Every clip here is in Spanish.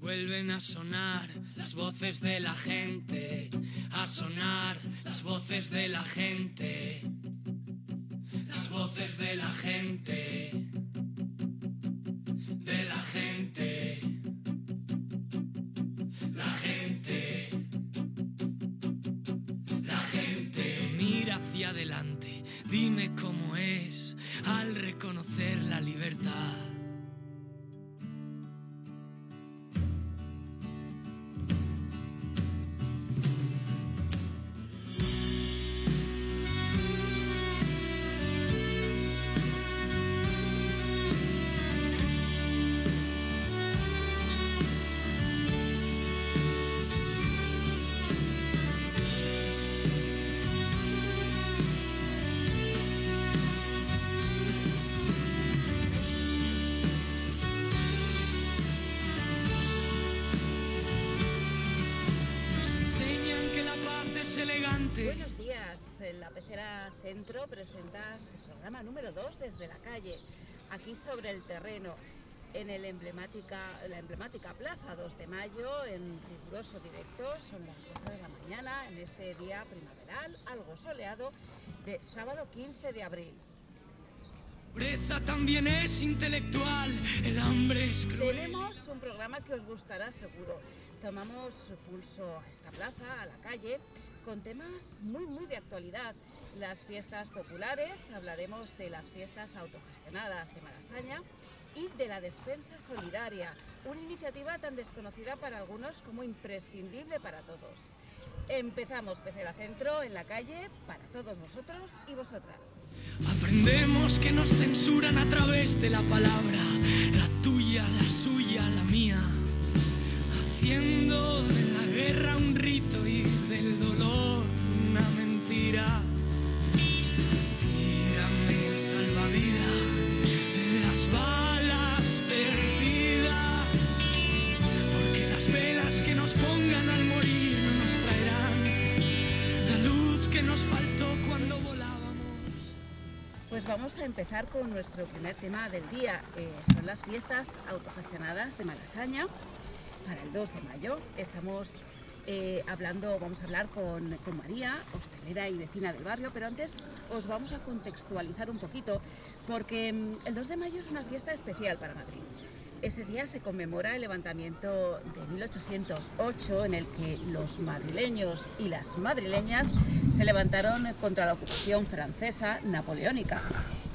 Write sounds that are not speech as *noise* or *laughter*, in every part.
Vuelven a sonar las voces de la gente, a sonar las voces de la gente, las voces de la gente, de la gente, la gente, la gente. Mira hacia adelante, dime cómo es al reconocer la libertad. Número 2 desde la calle, aquí sobre el terreno, en el emblemática, la emblemática Plaza 2 de Mayo, en riguroso directo, son las 12 de la mañana, en este día primaveral, algo soleado, de sábado 15 de abril. Pobreza también es intelectual, el hambre es cruel. Tenemos un programa que os gustará seguro. Tomamos pulso a esta plaza, a la calle, con temas muy, muy de actualidad. Las fiestas populares, hablaremos de las fiestas autogestionadas de Malasaña y de la despensa solidaria, una iniciativa tan desconocida para algunos como imprescindible para todos. Empezamos Pecera Centro en la calle para todos vosotros y vosotras. Aprendemos que nos censuran a través de la palabra, la tuya, la suya, la mía, haciendo de la guerra un rito y del dolor empezar con nuestro primer tema del día. eh, son las fiestas autogestionadas de Malasaña para el 2 de mayo. Estamos eh, hablando, vamos a hablar con, con María, hostelera y vecina del barrio, pero antes os vamos a contextualizar un poquito porque mm, el 2 de mayo es una fiesta especial para Madrid. Ese día se conmemora el levantamiento de 1808 en el que los madrileños y las madrileñas se levantaron contra la ocupación francesa napoleónica,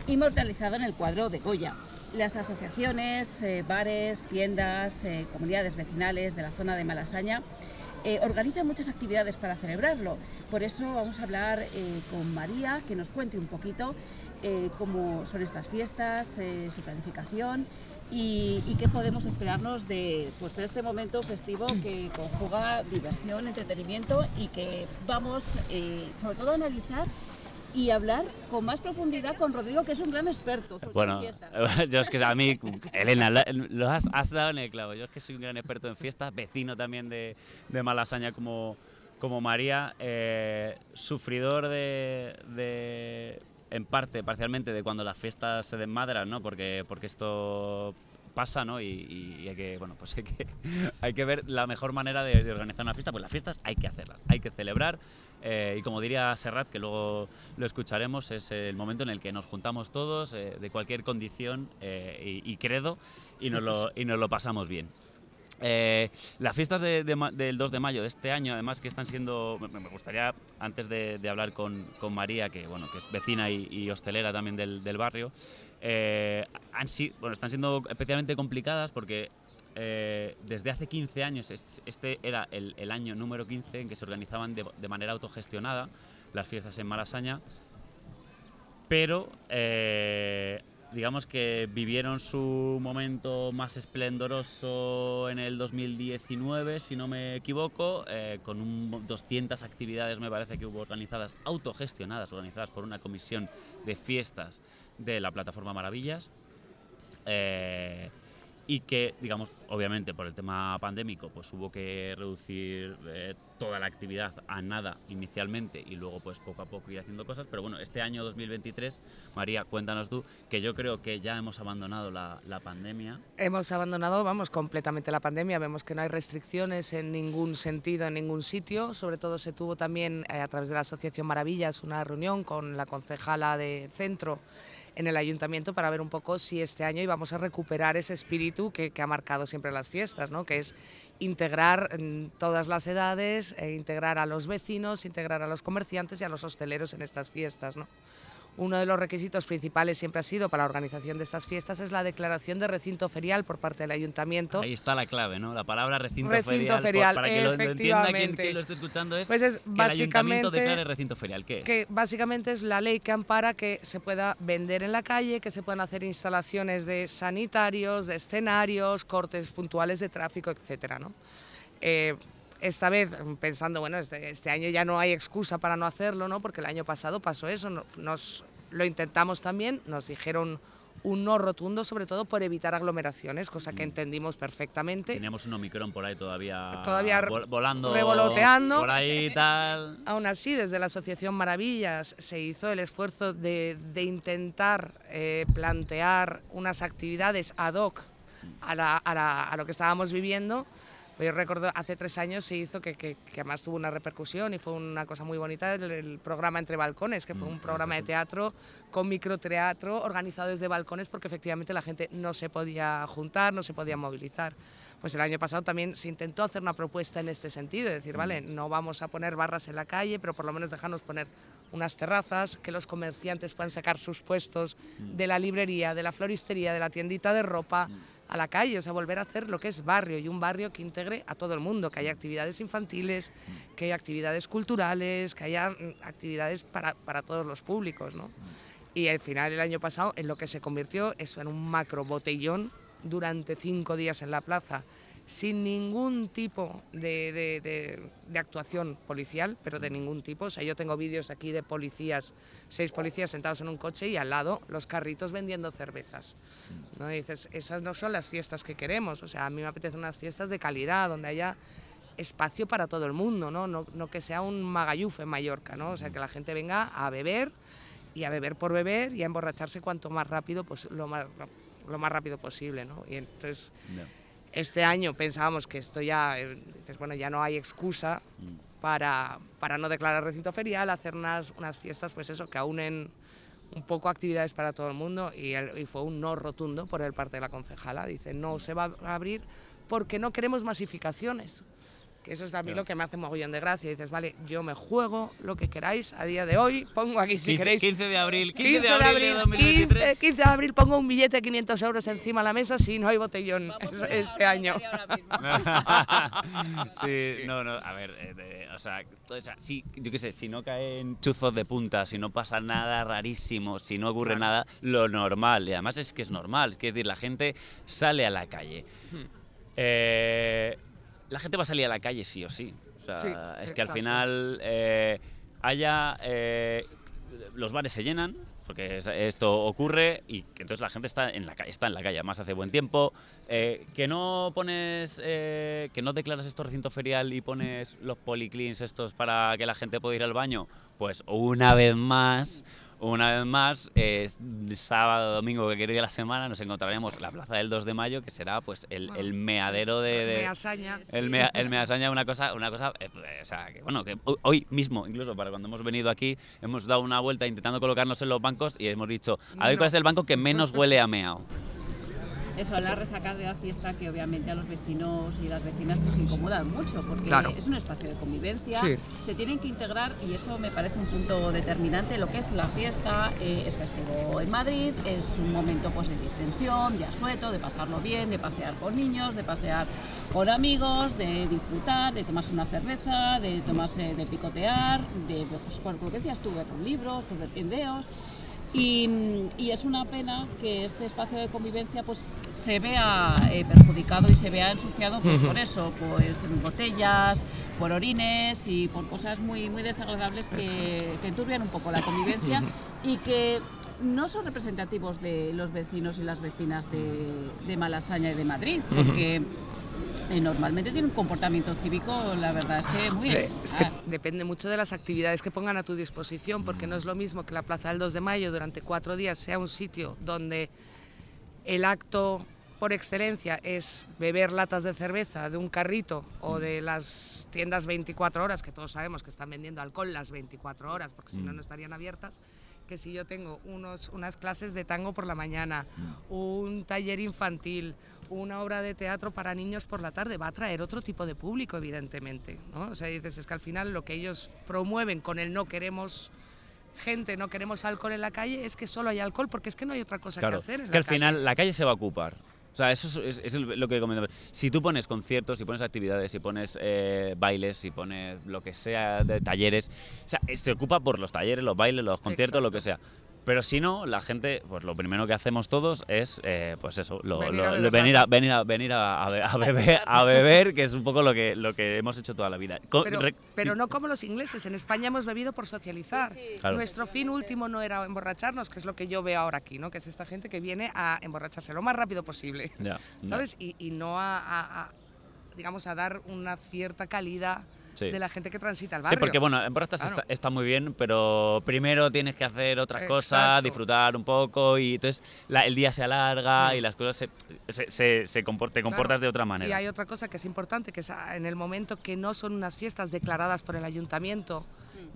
inmortalizado en el cuadro de Goya. Las asociaciones, eh, bares, tiendas, eh, comunidades vecinales de la zona de Malasaña eh, organizan muchas actividades para celebrarlo. Por eso vamos a hablar con María, que nos cuente un poquito cómo son estas fiestas, su planificación y, y qué podemos esperarnos de, pues, de este momento festivo que conjuga diversión, entretenimiento y que vamos sobre todo a analizar y hablar con más profundidad con Rodrigo, que es un gran experto sobre Bueno, fiestas. *laughs* yo es que a mí, Elena, lo, has dado en el clavo. Yo es que soy un gran experto en fiestas, vecino también de, de Malasaña como, como María, eh, sufridor de, de, en parte, parcialmente, de cuando las fiestas se desmadran, ¿no? Porque, porque esto pasa, ¿no? Y, hay que, bueno, pues *laughs* hay que, hay que ver la mejor manera de, organizar una fiesta. Pues las fiestas hay que hacerlas, hay que celebrar. eh, y como diría Serrat, que luego lo escucharemos, es el momento en el que nos juntamos todos, eh, de cualquier condición eh, y, credo, y nos lo, y nos lo pasamos bien. Las fiestas de- de del 2 de mayo de este año, además, que están siendo. Me, gustaría, antes de, de hablar con, con María, que, bueno, que es vecina y, y hostelera también del, del barrio, eh, han si- bueno, están siendo especialmente complicadas porque eh, desde hace 15 años, est- este era el, el año número 15 en que se organizaban de, de manera autogestionada las fiestas en Malasaña, pero eh, digamos que vivieron su momento más esplendoroso en el 2019, si no me equivoco, eh, con un, 200 actividades me parece que hubo organizadas, autogestionadas, organizadas por una comisión de fiestas de la plataforma Maravillas. Eh, y que, digamos, obviamente por el tema pandémico, pues hubo que reducir eh, toda la actividad a nada inicialmente y luego pues poco a poco ir haciendo cosas. Pero bueno, este año 2023, María, cuéntanos tú, que yo creo que ya hemos abandonado la, pandemia. Hemos abandonado, vamos, completamente la pandemia. Vemos que no hay restricciones en ningún sentido, en ningún sitio. Sobre todo se tuvo también eh, a través de la Asociación Maravillas una reunión con la concejala de centro en el ayuntamiento para ver un poco si este año íbamos a recuperar ese espíritu que, ha marcado siempre las fiestas, ¿no? que es integrar mm, todas las edades, e integrar a los vecinos, integrar a los comerciantes y a los hosteleros en estas fiestas. ¿no? Uno de los requisitos principales siempre ha sido para la organización de estas fiestas es la declaración de recinto ferial por parte del ayuntamiento. Ahí está la clave, ¿no? La palabra recinto, Recinto ferial. ferial, para que lo, lo entienda quien, lo esté escuchando es, Pues es que el ayuntamiento básicamente declare recinto ferial. ¿Qué es? que básicamente es la ley que ampara que se pueda vender en la calle, que se puedan hacer instalaciones de sanitarios, de escenarios, cortes puntuales de tráfico, etcétera, ¿no? Eh, esta vez pensando, bueno, este, este año ya no hay excusa para no hacerlo, ¿no? Porque el año pasado pasó eso, no- nos lo intentamos también, nos dijeron un no rotundo, sobre todo por evitar aglomeraciones, cosa que entendimos perfectamente. Teníamos un Omicron por ahí todavía, Todavía vol- volando. revoloteando. Por ahí y tal. Aún así, desde la Asociación Maravillas se hizo el esfuerzo de, de intentar eh, plantear unas actividades ad hoc a, la- a la- a lo que estábamos viviendo. Pues Yo recuerdo hace tres años se hizo que, que- que además tuvo una repercusión y fue una cosa muy bonita el, el programa Entre Balcones, que fue Mm, un programa de teatro con microteatro organizado desde balcones porque efectivamente la gente no se podía juntar, no se podía movilizar. Pues el año pasado también se intentó hacer una propuesta en este sentido, de decir, vale, no vamos a poner barras en la calle, pero por lo menos dejarnos poner unas terrazas, que los comerciantes puedan sacar sus puestos de la librería, de la floristería, de la tiendita de ropa a la calle, o sea, volver a hacer lo que es barrio y un barrio que integre a todo el mundo, que haya actividades infantiles, que haya actividades culturales, que haya mm, actividades para, para todos los públicos, ¿no? Y al final, el año pasado, en lo que se convirtió eso en un macro botellón durante cinco días en la plaza, sin ningún tipo de, de- actuación policial, pero de ningún tipo. O sea, yo tengo vídeos aquí de policías, seis policías sentados en un coche y al lado los carritos vendiendo cervezas. ¿no? Dices, esas no son las fiestas que queremos. O sea, a mí me apetecen unas fiestas de calidad, donde haya espacio para todo el mundo, ¿no? No, no que sea un magalluf en Mallorca, ¿no? O sea, que la gente venga a beber y a beber por beber y a emborracharse cuanto más rápido, pues lo más, lo más rápido posible, ¿no? Y entonces este año pensábamos que esto ya, eh, dices, bueno, ya no hay excusa para, para no declarar recinto ferial, hacer unas, unas fiestas, pues eso, que unen un poco actividades para todo el mundo y, el- y fue un no rotundo por el parte de la concejala. Dice, no se va a abrir porque no queremos masificaciones. Que eso es a mí lo que me hace mogollón de gracia. dices, vale, yo me juego lo que queráis a día de hoy, pongo aquí si 15, queréis 15 de abril, 15, 15 de abril de 2023. 15, 15 de abril pongo un billete de 500 euros encima de la mesa si no hay botellón Vamos es- a este año. *laughs* sí, no, no, a ver, eh, o sea, o sea, sí, yo qué sé, si no caen chuzos de punta, si no pasa nada rarísimo, si no ocurre Claro. nada, lo normal, y además es que es normal, es que decir, la gente sale a la calle. Hmm. Eh, la gente va a salir a la calle sí o sí. O sea, Sí, es que al exacto. final eh, haya. eh, los bares se llenan, porque es- esto ocurre y entonces la gente está en la calle, está en la calle, además hace buen tiempo. Eh, que no pones, eh, que no declaras esto recinto ferial y pones los policlins estos para que la gente pueda ir al baño, pues una vez más, una vez más, eh, sábado, domingo, que día de la semana, nos encontraremos en la plaza del 2 de mayo, que será pues el, el meadero de... de- Me asaña. el, mea, el measaña una cosa, una cosa eh, o sea, que bueno, que hoy- hoy mismo, incluso para cuando hemos venido aquí, hemos dado una vuelta intentando colocarnos en los bancos y hemos dicho, a ver No. cuál es el banco que menos huele a meao. Eso, las resacas de la fiesta que obviamente a los vecinos y las vecinas pues incomodan mucho porque Claro. es un espacio de convivencia, Sí. se tienen que integrar y eso me parece un punto determinante. Lo que es la fiesta eh, es festivo en Madrid, es un momento pues de distensión, de asueto, de pasarlo bien, de pasear con niños, de pasear con amigos, de disfrutar, de tomarse una cerveza, de tomarse, de picotear, de pues, por lo que decías tú, ver libros, pues ver tindeos. Y, y es una pena que este espacio de convivencia pues, se vea eh, perjudicado y se vea ensuciado pues, por eso, pues botellas, por orines y por cosas muy, muy desagradables que, que enturbian un poco la convivencia y que no son representativos de los vecinos y las vecinas de, de Malasaña y de Madrid, porque normalmente tiene un comportamiento cívico, la verdad es que muy... Eh, Es que ah, depende mucho de las actividades que pongan a tu disposición, porque no es lo mismo que la Plaza del 2 de Mayo durante cuatro días sea un sitio donde el acto por excelencia es beber latas de cerveza de un carrito o de las tiendas 24 horas, que todos sabemos que están vendiendo alcohol las 24 horas, porque si no, no estarían abiertas, que si yo tengo unos, unas clases de tango por la mañana, un taller infantil, una obra de teatro para niños por la tarde, va a atraer otro tipo de público, evidentemente. ¿no? O sea, dices, es que al final lo que ellos promueven con el no queremos gente, no queremos alcohol en la calle, es que solo hay alcohol, porque es que no hay otra cosa Claro, que hacer. en es que la al calle. final la calle se va a ocupar. O sea, eso es, es- es el- lo que comentaba. Si tú pones conciertos, si pones actividades, si pones eh, bailes, si pones lo que sea de talleres, o sea, eh, se ocupa por los talleres, los bailes, los conciertos, lo que sea. Pero si no, la gente, pues lo primero que hacemos todos es, eh, pues eso, lo- Venir lo- a lo- venir, a, venir, a, venir a, a be- a beber, a beber, que es un poco lo que, lo que hemos hecho toda la vida. Co- Pero, pero no como los ingleses, en España hemos bebido por socializar. Claro. Nuestro fin último no era emborracharnos, que es lo que yo veo ahora aquí, ¿no? que es esta gente que viene a emborracharse lo más rápido posible, Ya, ya. ¿sabes? Y, y no a, a- a, digamos, a dar una cierta calidad Sí. de la gente que transita el Sí, barrio. porque bueno, en Claro. está, está muy bien, pero primero tienes que hacer otras cosas, disfrutar un poco y entonces la- el día se alarga Mm. y las cosas se, se, se- se compor- te comportas Claro. de otra Y manera. hay otra cosa que es importante, que es ah, en el momento que no son unas fiestas declaradas por el ayuntamiento,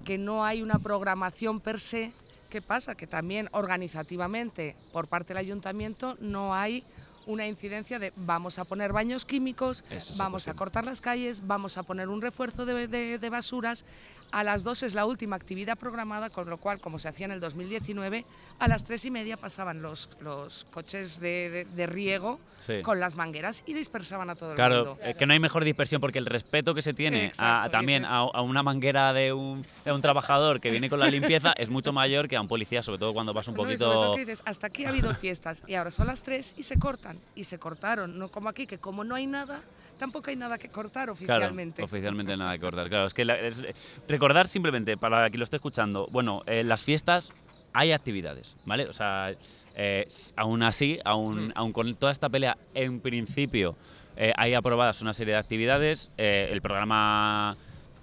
que no hay una programación per se, ¿qué pasa? Que también organizativamente por parte del ayuntamiento no hay una incidencia de vamos a poner baños químicos, es vamos a cortar las calles, vamos a poner un refuerzo de, de- de basuras. A las 2 es la última actividad programada, con lo cual, como se hacía en el 2019, a las 3 y media pasaban los, los coches de, de- de riego Sí. con las mangueras y dispersaban a todo el Claro, mundo. eh, que no hay mejor dispersión porque el respeto que se tiene a, Exacto, también dices- a, a una manguera de un, de un trabajador que viene con la limpieza es mucho mayor que a un policía, sobre todo cuando vas un No, y sobre todo poquito... que dices, hasta aquí ha habido fiestas y ahora son las 3 y se cortan. Y se cortaron, no como aquí, que como no hay nada, tampoco hay nada que cortar oficialmente. Claro, oficialmente nada que cortar. Claro, es que la- es- recordar simplemente, para quien lo esté escuchando, bueno, en las fiestas hay actividades, ¿vale? O sea, eh, aún así, aún, aún con toda esta pelea, en principio eh, hay aprobadas una serie de actividades. eh, el programa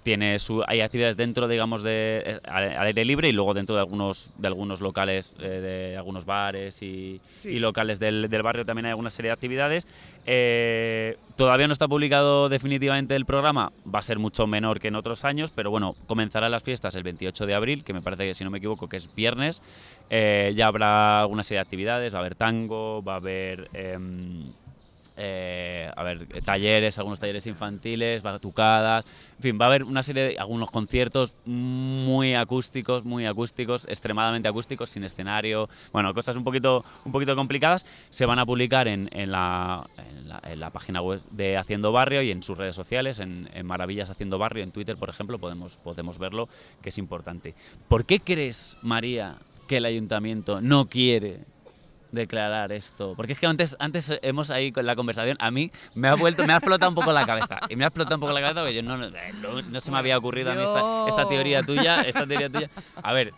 tiene su, hay actividades dentro, digamos, de eh, al, al aire libre y luego dentro de algunos, de algunos locales, eh, de algunos bares y, Sí. y locales del, del barrio también hay alguna serie de actividades. Eh, todavía no está publicado definitivamente el programa, va a ser mucho menor que en otros años, pero bueno, comenzarán las fiestas el 28 de abril, que me parece que si no me equivoco que es viernes. Eh, ya habrá alguna serie de actividades, va a haber tango, va a haber... eh, a ver, talleres, algunos talleres infantiles, batucadas, en fin, va a haber una serie de algunos conciertos muy acústicos, muy acústicos, extremadamente acústicos, sin escenario, bueno, cosas un poquito, un poquito complicadas, se van a publicar en, en la, la, página web de Haciendo Barrio y en sus redes sociales, en Maravillas Haciendo Barrio, en Twitter, por ejemplo, podemos, podemos verlo, que es importante. ¿Por qué crees, María, que el ayuntamiento no quiere declarar esto? Porque es que antes, antes hemos ahí con la conversación, a mí me ha vuelto, me ha explotado un poco la cabeza. Y me ha explotado un poco la cabeza porque yo no, no, no- se me había ocurrido a mí esta, teoría tuya, esta teoría tuya. A ver.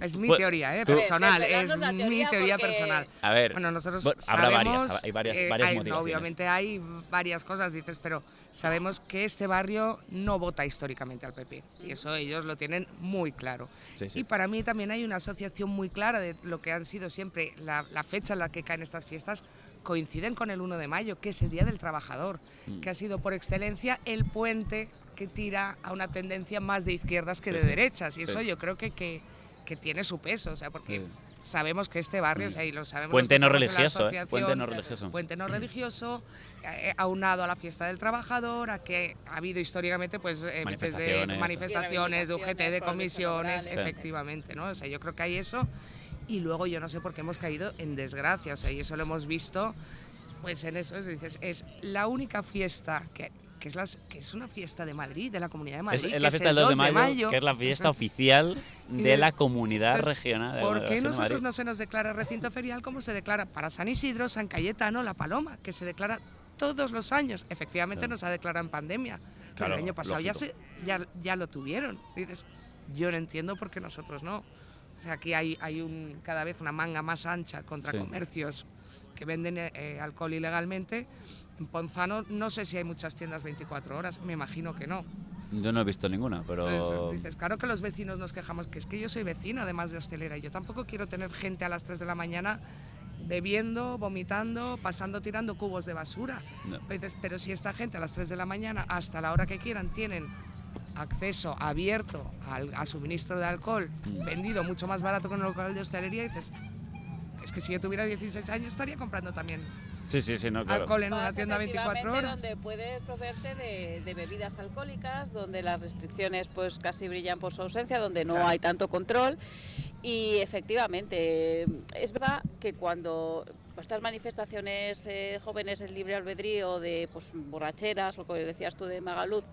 Es mi teoría, ¿eh? personal, es mi teoría porque- personal. A ver. Bueno, nosotros bueno, habrá sabemos, varias, hay varias, eh, varias hay- no, obviamente hay varias cosas, dices, pero sabemos que este barrio no vota históricamente al PP y eso ellos lo tienen muy claro. Sí, sí. Y para mí también hay una asociación muy clara de lo que han sido siempre la, la fecha en la que caen estas fiestas coinciden con el 1 de mayo, que es el Día del Trabajador, Mm. que ha sido por excelencia el puente que tira a una tendencia más de izquierdas que Sí, de derechas. Y Sí. eso yo creo que, que, que tiene su peso, o sea, porque Sí. sabemos que este barrio, o sea, y lo sabemos. los Puente no religioso, ¿eh? Puente no religioso. Puente no religioso, eh, aunado a la fiesta del trabajador, a que ha habido históricamente pues eh, veces de Manifestaciones. manifestaciones, de UGT, de comisiones, efectivamente, ¿no? O sea, yo creo que hay eso. Y luego yo no sé por qué hemos caído en desgracia, o sea, y eso lo hemos visto, pues en eso, es, dices, es la única fiesta que, que, es las, que es una fiesta de Madrid, de la Comunidad de Es, Madrid. es que la es fiesta el del 2 de mayo, que es la fiesta oficial de de- la comunidad Entonces, regional. de la ¿Por qué de nosotros no se nos declara recinto ferial como se declara para San Isidro, San Cayetano, La Paloma, que se declara todos los años? Efectivamente Claro. nos ha declarado en pandemia, pero Claro, el año pasado ya, se, ya, ya lo tuvieron. Dices, yo no entiendo por qué nosotros no. O sea, aquí hay, hay un, cada vez una manga más ancha contra Sí. comercios que venden eh, alcohol ilegalmente, En Ponzano no sé si hay muchas tiendas 24 horas, me imagino que no. Yo no he visto ninguna, pero... Entonces, dices, claro que los vecinos nos quejamos, que es que yo soy vecino además de hostelera, y yo tampoco quiero tener gente a las 3 de la mañana bebiendo, vomitando, pasando, tirando cubos de basura. No. Dices, pero si esta gente a las 3 de la mañana, hasta la hora que quieran, tienen acceso abierto al, a suministro de alcohol, Mm. vendido mucho más barato que en un local de hostelería, dices, es que si yo tuviera 16 años estaría comprando también Sí, sí, sí, no, claro. alcohol en una tienda 24 efectivamente, horas. donde puedes proveerte de, de bebidas alcohólicas, donde las restricciones pues casi brillan por su ausencia, donde no Claro. hay tanto control. Y efectivamente, es verdad que cuando estas manifestaciones eh, jóvenes en libre albedrío de pues, borracheras, o lo que decías tú de Magalud,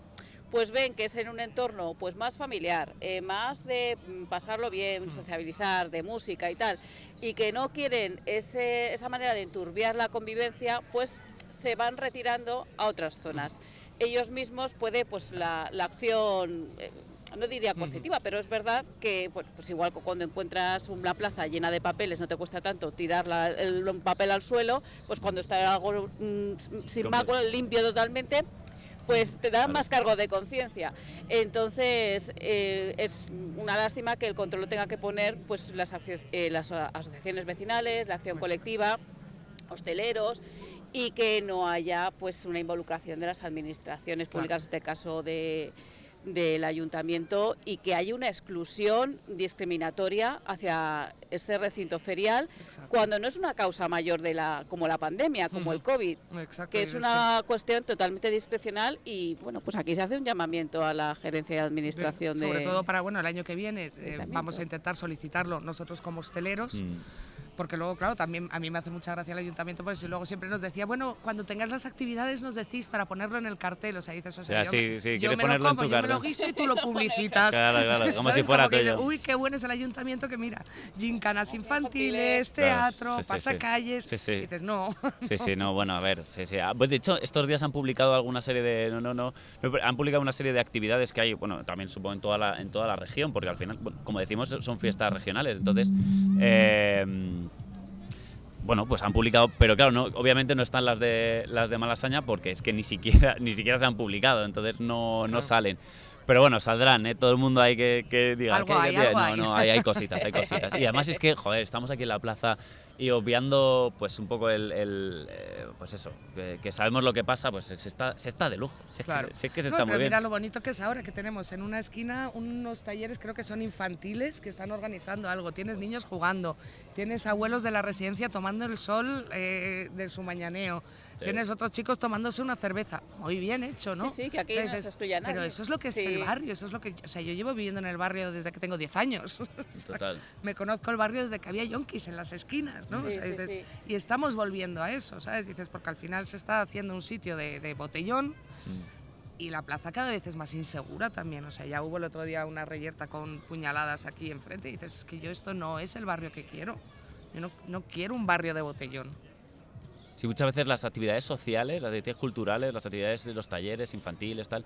pues ven que es en un entorno pues más familiar, eh, más de mm, pasarlo bien, sociabilizar, de música y tal, y que no quieren ese- esa manera de enturbiar la convivencia, pues se van retirando a otras zonas. Ellos mismos puede pues la, la acción eh, no diría coercitiva, pero es verdad que pues, pues igual que cuando encuentras una plaza llena de papeles no te cuesta tanto tirar la- el, papel al suelo, pues cuando está algo mm, sin mago, limpio totalmente, pues te da más cargo de conciencia. Entonces, eh, es una lástima que el control lo tenga que poner pues las, aso- eh, las asociaciones vecinales, la acción colectiva, hosteleros y que no haya pues una involucración de las administraciones Claro. públicas, en este caso de del ayuntamiento y que haya una exclusión discriminatoria hacia este recinto ferial Exacto. cuando no es una causa mayor de la como la pandemia como el covid Exacto, que es una cuestión totalmente discrecional y bueno pues aquí se hace un llamamiento a la gerencia de administración sobre de todo para bueno el año que viene eh, vamos a intentar solicitarlo nosotros como hosteleros Mm. Porque luego claro también a mí me hace mucha gracia el ayuntamiento porque si luego siempre nos decía bueno cuando tengáis las actividades nos decís para ponerlo en el cartel o sea dices o sea, yo, sí, sí, yo me lo ponerlo en como tu yo me lo guiso y tú lo *laughs* publicitas Claro, claro, como *laughs* si ¿Sabes? fuera que tuyo. dices, uy qué bueno es el ayuntamiento que mira gincanas infantiles infantiles. Claro, teatro sí, pasacalles Sí, sí. Y dices no *laughs* Sí, sí, no, bueno, a ver, sí, sí. Ah, pues, de hecho, estos días han publicado alguna serie de, no, no, no, han publicado una serie de actividades que hay, bueno, también supongo en toda la, en toda la región, porque al final, bueno, como decimos, son fiestas regionales, entonces, eh, bueno, pues han publicado, pero claro, no, obviamente no están las de las de Malasaña porque es que ni siquiera, *laughs* ni siquiera se han publicado, entonces no, no Claro. salen. Pero bueno, saldrán, ¿eh? Todo el mundo hay que, que diga Algo que- hay, que- algo no, hay. no, hay, hay cositas, hay cositas. Y además es que, joder, estamos aquí en la plaza y obviando, pues un poco el, el, eh, pues eso, que, que sabemos lo que pasa, pues se está, se está de lujo. Si es Claro. que, se- que se No, está pero muy bien. mira lo bonito que es ahora que tenemos en una esquina unos talleres, creo que son infantiles, que están organizando algo. Tienes niños jugando, tienes abuelos de la residencia tomando el sol eh, de su mañaneo, Sí. tienes otros chicos tomándose una cerveza. Muy bien hecho, ¿no? Sí, sí, que aquí no se excluye a Pero eso es lo que es el barrio, eso es lo que. O sea, yo llevo viviendo en el barrio desde que tengo 10 años. *laughs* Total. Me conozco el barrio desde que había yonkis en las esquinas, ¿no? O Sí, sea, sí, dices, sí. Y estamos volviendo a eso, ¿sabes? Dices, porque al final se está haciendo un sitio de, de botellón Mm. y la plaza cada vez es más insegura también. O sea, ya hubo el otro día una reyerta con puñaladas aquí enfrente y dices, es que yo esto no es el barrio que quiero. Yo no, no quiero un barrio de botellón. Sí, muchas veces las actividades sociales, las actividades culturales, las actividades de los talleres infantiles, tal,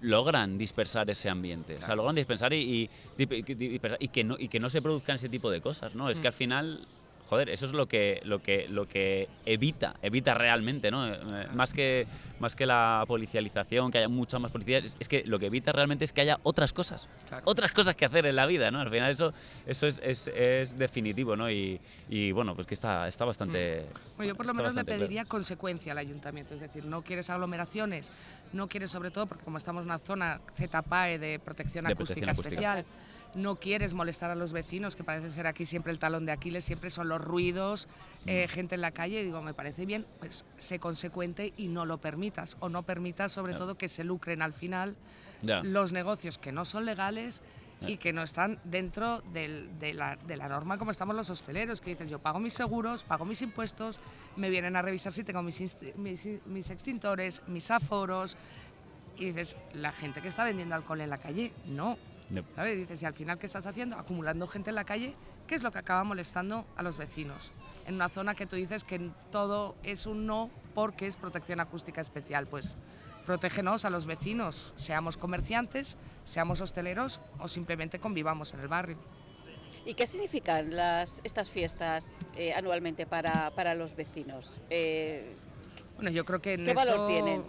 logran dispersar ese ambiente. O sea, logran dispersar y, y, que, no, y que no se produzcan ese tipo de cosas, ¿no? Es que Mm. al final, joder, eso es lo que, lo que, lo que evita, evita realmente, ¿no? Eh, Más que, más que la policialización, que haya mucha más policía, es, es que lo que evita realmente es que haya otras cosas, Claro. otras cosas que hacer en la vida, ¿no? Al final eso, eso es, es, es definitivo, ¿no? Y, y, bueno, pues que está, está bastante... Bueno, yo por lo menos le claro. pediría consecuencia al ayuntamiento, es decir, no quieres aglomeraciones, no quieres sobre todo, porque como estamos en una zona ZPAE de protección De acústica protección acústica. especial, no quieres molestar a los vecinos, que parece ser aquí siempre el talón de Aquiles, siempre son los ruidos, Mm. eh, gente en la calle, digo, me parece bien, pues sé consecuente y no lo permitas, o no permitas sobre todo que se lucren al final los negocios que no son legales y que no están dentro del- de, la, de la norma como estamos los hosteleros, que dices, yo pago mis seguros, pago mis impuestos, me vienen a revisar si tengo mis, mis, mis extintores, mis aforos, y dices, la gente que está vendiendo alcohol en la calle, no. No. ¿Sabes? Dices, y al final, ¿qué estás haciendo? Acumulando gente en la calle, ¿qué es lo que acaba molestando a los vecinos? En una zona que tú dices que todo es un no porque es protección acústica especial. Pues protégenos a los vecinos, seamos comerciantes, seamos hosteleros o simplemente convivamos en el barrio. ¿Y qué significan las, estas fiestas eh, anualmente para, para los vecinos? Eh, Bueno, yo creo que en ¿Qué valor eso- tienen?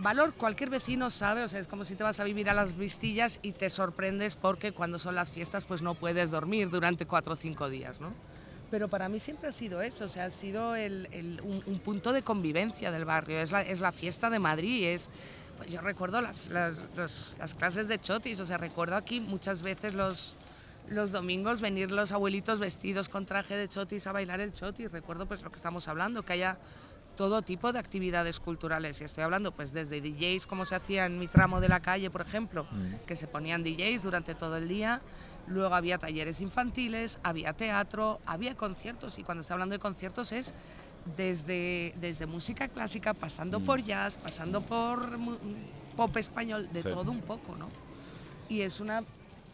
Valor cualquier vecino sabe, o sea, es como si te vas a vivir a las vistillas y te sorprendes porque cuando son las fiestas pues no puedes dormir durante cuatro o cinco días, ¿no? Pero para mí siempre ha sido eso, o sea, ha sido el- el- un, un punto de convivencia del barrio, es la, es la fiesta de Madrid, es... pues yo recuerdo las, las, las clases de chotis, o sea, recuerdo aquí muchas veces los, los domingos venir los abuelitos vestidos con traje de chotis a bailar el chotis. Recuerdo pues lo que estamos hablando, que haya todo tipo de actividades culturales. Y estoy hablando pues desde DJs, como se hacía en mi tramo de la calle, por ejemplo, que se ponían DJs durante todo el día. Luego había talleres infantiles, había teatro, había conciertos. Y cuando estoy hablando de conciertos es desde, desde música clásica, pasando por jazz, pasando por pop español, de Sí. todo un poco, ¿no? y es una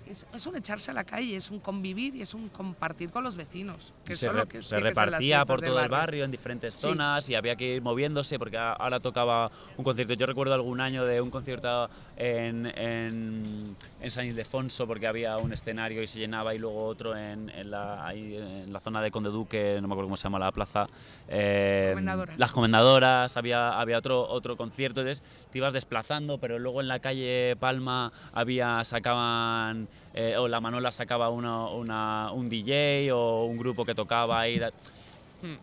es, es un echarse a la calle, es un convivir y es un compartir con los vecinos. Que se, re- que repartía por todo el barrio en diferentes Sí. zonas y había que ir moviéndose porque ahora tocaba un concierto. Yo recuerdo algún año de un concierto en, en, en San Ildefonso porque había un escenario y se llenaba y luego otro en, en la, ahí en la zona de Conde Duque, no me acuerdo cómo se llama la plaza. eh, Comendadoras. Las comendadoras, había, había otro, otro concierto, entonces te ibas desplazando, pero luego en la calle Palma había, sacaban, eh, o la Manola sacaba una, un DJ o un grupo que tocaba ahí. da-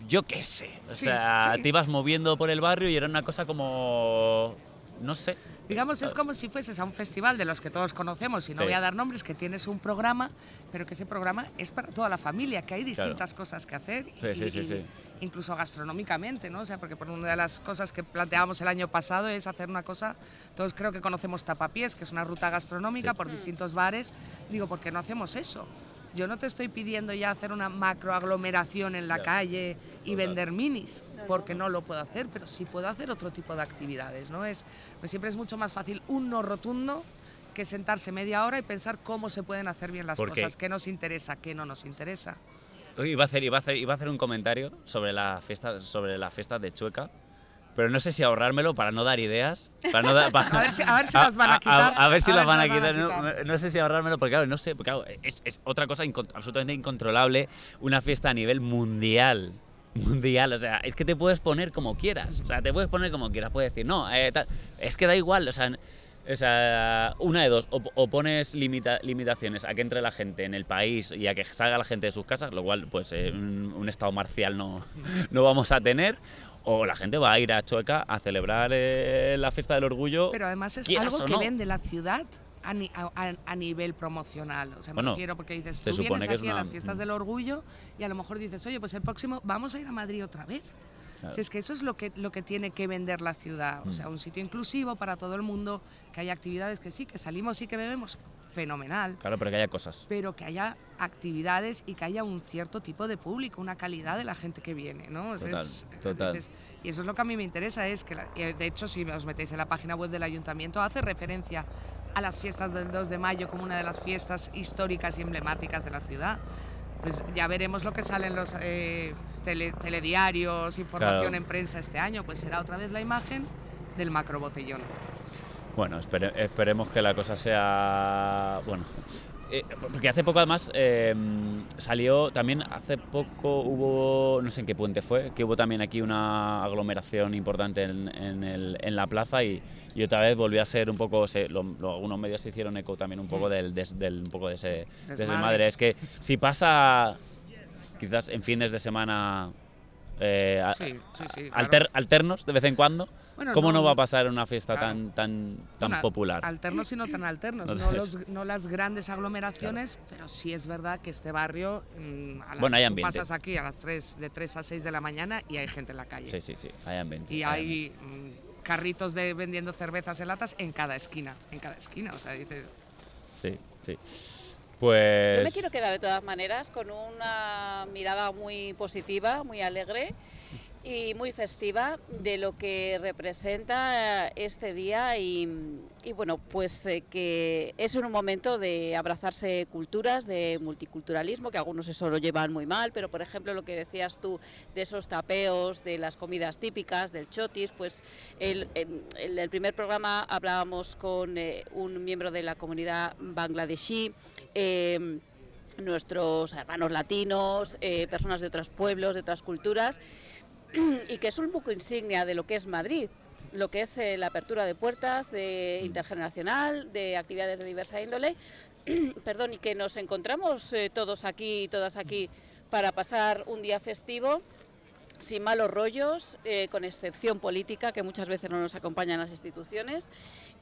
Yo qué sé, o Sí, sea, sí. te ibas moviendo por el barrio y era una cosa como, no sé. Digamos, es como si fueses a un festival de los que todos conocemos, y no Sí. voy a dar nombres, que tienes un programa, pero que ese programa es para toda la familia, que hay Claro. distintas cosas que hacer, Sí, y- sí, sí, y- sí. Incluso gastronómicamente, ¿no? O sea, porque por una de las cosas que planteábamos el año pasado es hacer una cosa, todos creo que conocemos Tapapiés, que es una ruta gastronómica Sí. por distintos bares, digo, ¿por qué no hacemos eso? Yo no te estoy pidiendo ya hacer una macroaglomeración en la Ya. calle y Total. vender minis, porque no lo puedo hacer, pero sí puedo hacer otro tipo de actividades, ¿no? Es, pues siempre es mucho más fácil un no rotundo que sentarse media hora y pensar cómo se pueden hacer bien las cosas, qué nos interesa, qué no nos interesa. Iba a hacer, iba a hacer, iba a hacer un comentario sobre la fiesta, sobre la fiesta de Chueca, pero no sé si ahorrármelo para no dar ideas. Para no dar- para- *laughs* A ver si- a ver si las van a quitar, A, ver si a las ver van a si las quitar. van a No, quitar. no sé si ahorrármelo, porque claro, no sé, porque, claro, es, es otra cosa incon- absolutamente incontrolable, una fiesta a nivel mundial. Mundial, o sea, es que te puedes poner como quieras, o sea, te puedes poner como quieras, puedes decir, no, eh, tal, es que da igual, o sea, o sea, una de dos, o, o pones limita- limitaciones a que entre la gente en el país y a que salga la gente de sus casas, lo cual, pues, eh, un, un estado marcial no, *laughs* no vamos a tener, o la gente va a ir a Chueca a celebrar eh, la fiesta del orgullo. Pero además es algo o que no. vende la ciudad a, a- a- nivel promocional. O sea, me Bueno, refiero porque dices, tú vienes aquí a las fiestas mm. del orgullo y a lo mejor dices, oye, pues el próximo vamos a ir a Madrid otra vez. Claro. Es que eso es lo que, lo que tiene que vender la ciudad. O sea, Mm. un sitio inclusivo para todo el mundo, que haya actividades que sí, que salimos y que bebemos, fenomenal. Claro, pero que haya cosas. Pero que haya actividades y que haya un cierto tipo de público, una calidad de la gente que viene, ¿no? O sea, Total, es- total. y eso es lo que a mí me interesa, es que, la- de hecho, si os metéis en la página web del ayuntamiento, hace referencia a las fiestas del 2 de mayo como una de las fiestas históricas y emblemáticas de la ciudad. Pues ya veremos lo que sale en los eh, tele- telediarios, información Claro. en prensa este año, pues será otra vez la imagen del macrobotellón. Bueno, espere- esperemos que la cosa sea. Bueno. eh, porque hace poco además eh, salió también hace poco hubo no sé en qué puente fue que hubo también aquí una aglomeración importante en, en el- en la plaza y, y otra vez volvió a ser un poco se- lo- lo- algunos medios se hicieron eco también un poco del, des- del- un poco de ese, de ese Desmadre. desmadre. es que si pasa quizás en fines de semana eh, Sí, sí, sí, claro. alter- alternos de vez en cuando Bueno, ¿Cómo no, no- va a pasar una fiesta Claro. tan tan tan Bueno, popular? Alternos y no tan alternos, no, los- no las grandes aglomeraciones, pero sí es verdad que este barrio, mm, a la- Bueno, hay tú ambiente. pasas aquí a las 3, de 3 a 6 de la mañana y hay gente en la calle. Sí, sí, sí, hay ambiente. Y hay hay mm, carritos de vendiendo cervezas en latas en cada esquina, en cada esquina, o sea, dices, Sí, sí. Pues. Yo me quiero quedar de todas maneras con una mirada muy positiva, muy alegre y muy festiva de lo que representa eh, este día y, y bueno, pues eh, que es un momento de abrazarse culturas, de multiculturalismo, que algunos eso lo llevan muy mal, pero por ejemplo lo que decías tú de esos tapeos, de las comidas típicas, del chotis, pues el, en- en el primer programa hablábamos con eh, un miembro de la comunidad bangladesí, eh, nuestros hermanos latinos, personas de otros pueblos, de otras culturas. *clears throat* y que es un buco insignia de lo que es Madrid lo que es eh, la apertura de puertas de intergeneracional, de actividades de diversa índole, *clears throat* perdón, y que nos encontramos eh, todos aquí y todas aquí para pasar un día festivo sin malos rollos, eh, con excepción política, que muchas veces no nos acompañan las instituciones,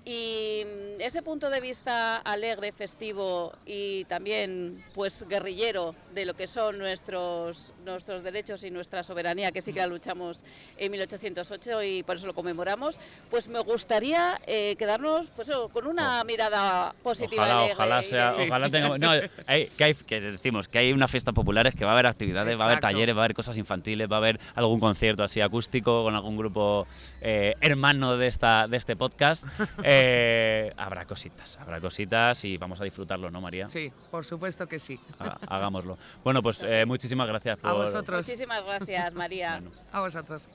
y mm, ese punto de vista alegre, festivo y también pues guerrillero de lo que son nuestros, nuestros derechos y nuestra soberanía, que sí que la luchamos en 1808 y por eso lo conmemoramos, pues me gustaría eh, quedarnos pues, con una mirada positiva. Ojalá, alegre ojalá sea, de- ojalá tengamos. No, *laughs* hay- que, hay, que decimos que hay una fiesta populares, que va a haber actividades, va a haber Exacto. talleres, va a haber cosas infantiles, va a haber algún concierto así acústico con algún grupo eh, hermano de esta de este podcast. Eh, *laughs* habrá cositas, habrá cositas y vamos a disfrutarlo, ¿no, María? Sí, por supuesto que sí. Ha- Hagámoslo. Bueno, pues eh, muchísimas gracias por. A vosotros. Muchísimas gracias, María. Bueno. A vosotros.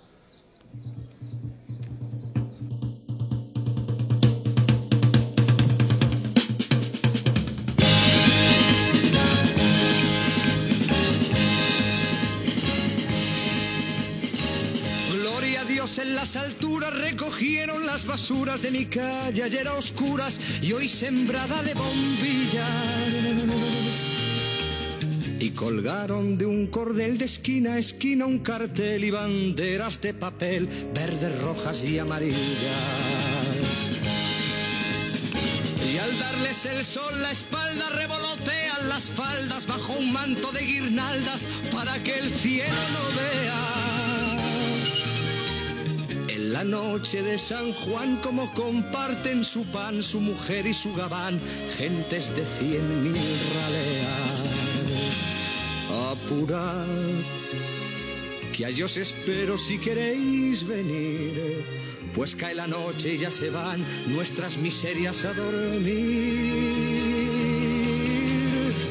En las alturas recogieron las basuras de mi calle ayer a oscuras y hoy sembrada de bombillas. Y colgaron de un cordel de esquina a esquina un cartel y banderas de papel verdes, rojas y amarillas. Y al darles el sol la espalda revolotean las faldas bajo un manto de guirnaldas para que el cielo no vea. La noche de San Juan como comparten su pan, su mujer y su gabán, gentes de cien mil raleas. Apurad, que a os espero si queréis venir, pues cae la noche y ya se van nuestras miserias a dormir.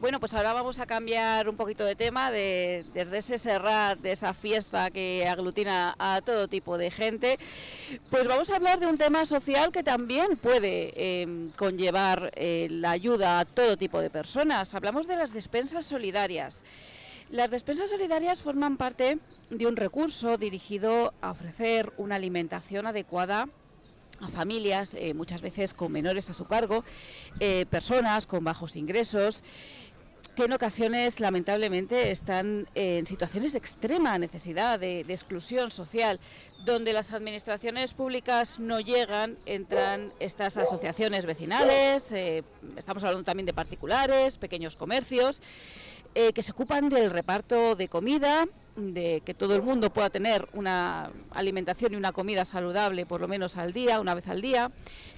Bueno, pues ahora vamos a cambiar un poquito de tema, de, desde ese Serrat, de esa fiesta que aglutina a todo tipo de gente, pues vamos a hablar de un tema social que también puede eh, conllevar eh, la ayuda a todo tipo de personas. Hablamos de las despensas solidarias. Las despensas solidarias forman parte de un recurso dirigido a ofrecer una alimentación adecuada a familias, eh, muchas veces con menores a su cargo, eh, personas con bajos ingresos, que en ocasiones lamentablemente están en situaciones de extrema necesidad, de, exclusión social, donde las administraciones públicas no llegan, entran estas asociaciones vecinales, eh, estamos hablando también de particulares, pequeños comercios, eh, que se ocupan del reparto de comida, de que todo el mundo pueda tener una alimentación y una comida saludable por lo menos al día, una vez al día.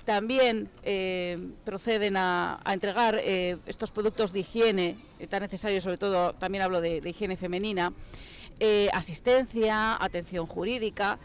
También eh, proceden a, entregar eh, estos productos de higiene tan necesarios, sobre todo también hablo de, higiene femenina, asistencia, atención jurídica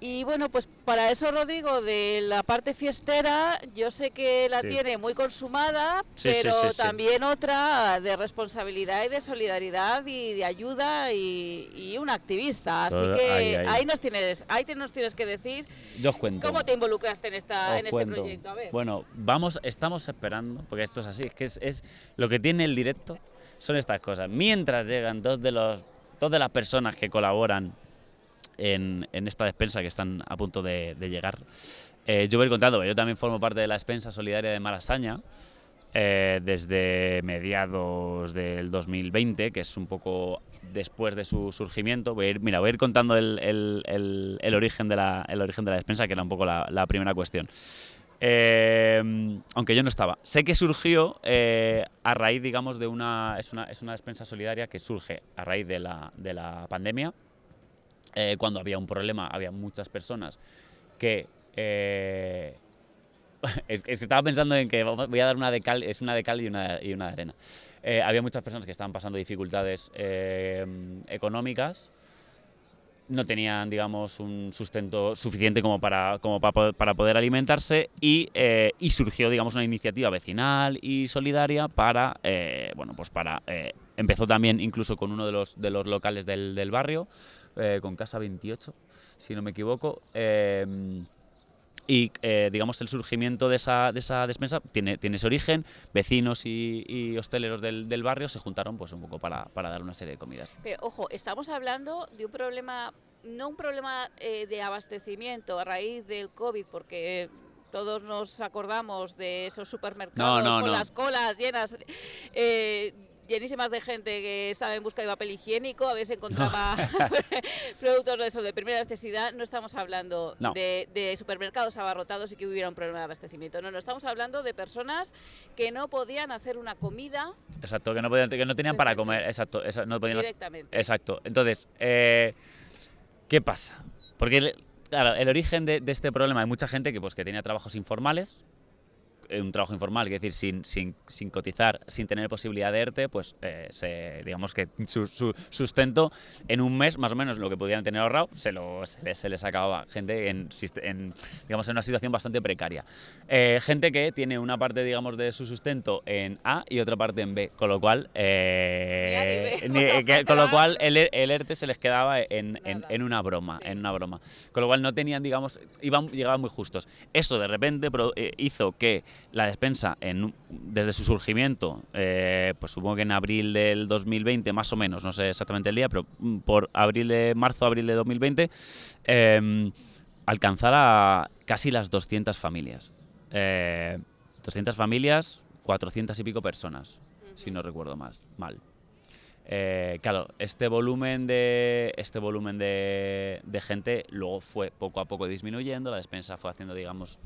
Y bueno, pues para eso, Rodrigo, de la parte fiestera, yo sé que la Sí. tiene muy consumada, Sí, pero sí, también otra de responsabilidad y de solidaridad y de ayuda y, y un activista. Así Todo- que ahí, ahí. nos tienes, ahí te nos tienes que decir Yo os cuento. cómo te involucraste en esta, Os en este proyecto. A ver. Bueno, vamos, estamos esperando, porque esto es así, es que es, es lo que tiene el directo son estas cosas. Mientras llegan dos de los dos de las personas que colaboran en, en esta despensa que están a punto de, de llegar, eh, yo voy a ir contando, yo también formo parte de la despensa solidaria de Malasaña. eh, desde mediados del 2020, que es un poco después de su surgimiento. Voy a ir, mira, voy a ir contando el, el- origen, de la, el origen de la despensa, que era un poco la, la primera cuestión. Eh, aunque yo no estaba. Sé que surgió eh, a raíz, digamos, de una es, una. es una despensa solidaria que surge a raíz de la, de la pandemia. Eh, cuando había un problema, había muchas personas que. eh, *laughs* es, que estaba pensando en que voy a dar una de cal, es una de cal y una, y una de arena. Eh, había muchas personas que estaban pasando dificultades eh, económicas no tenían, digamos, un sustento suficiente como para, como para, para poder alimentarse y, eh, y surgió, digamos, una iniciativa vecinal y solidaria para, eh, bueno, pues para, eh, empezó también incluso con uno de los, de los locales del, del barrio, eh, con Casa 28, si no me equivoco, eh, y eh, digamos el surgimiento de esa, de esa despensa tiene, tiene ese origen, vecinos y, y hosteleros del, del barrio se juntaron pues un poco para, para dar una serie de comidas. Pero ojo, estamos hablando de un problema, no un problema eh, de abastecimiento a raíz del COVID, porque todos nos acordamos de esos supermercados No, no, con no. las colas llenas, eh, llenísimas de gente que estaba en busca de papel higiénico, a si encontraba *laughs* productos de eso de primera necesidad. No estamos hablando No. de, de supermercados abarrotados y que hubiera un problema de abastecimiento. No, no, estamos hablando de personas que no podían hacer una comida Exacto, que no, podían, que no tenían para comer, exacto, esa- no podían directamente. Exacto. Entonces, eh, ¿qué pasa? Porque, el- claro, el origen de, de este problema hay mucha gente que, pues, que tenía trabajos informales, un trabajo informal, es decir, sin, sin, sin cotizar, sin tener posibilidad de ERTE, pues eh, se, digamos que su, su sustento en un mes, más o menos lo que pudieran tener ahorrado, se, lo, se, les, se les acababa. Gente en, digamos, en una situación bastante precaria. Eh, gente que tiene una parte, digamos, de su sustento en A y otra parte en B, con lo cual, eh, Ni que- con lo cual el, el ERTE se les quedaba en, en- en una broma, Sí. en una broma. Con lo cual no tenían, digamos, iban, llegaban muy justos. Eso de repente eh, hizo que la despensa, en, desde su surgimiento, eh, pues supongo que en abril del 2020, más o menos, no sé exactamente el día, pero mm, por abril de marzo, abril de 2020, eh, alcanzara casi las 200 familias. Eh, 200 familias, 400 y pico personas, si no recuerdo más, mal. Eh, claro, este volumen de este volumen de, de gente luego fue poco a poco disminuyendo, la despensa fue haciendo, digamos,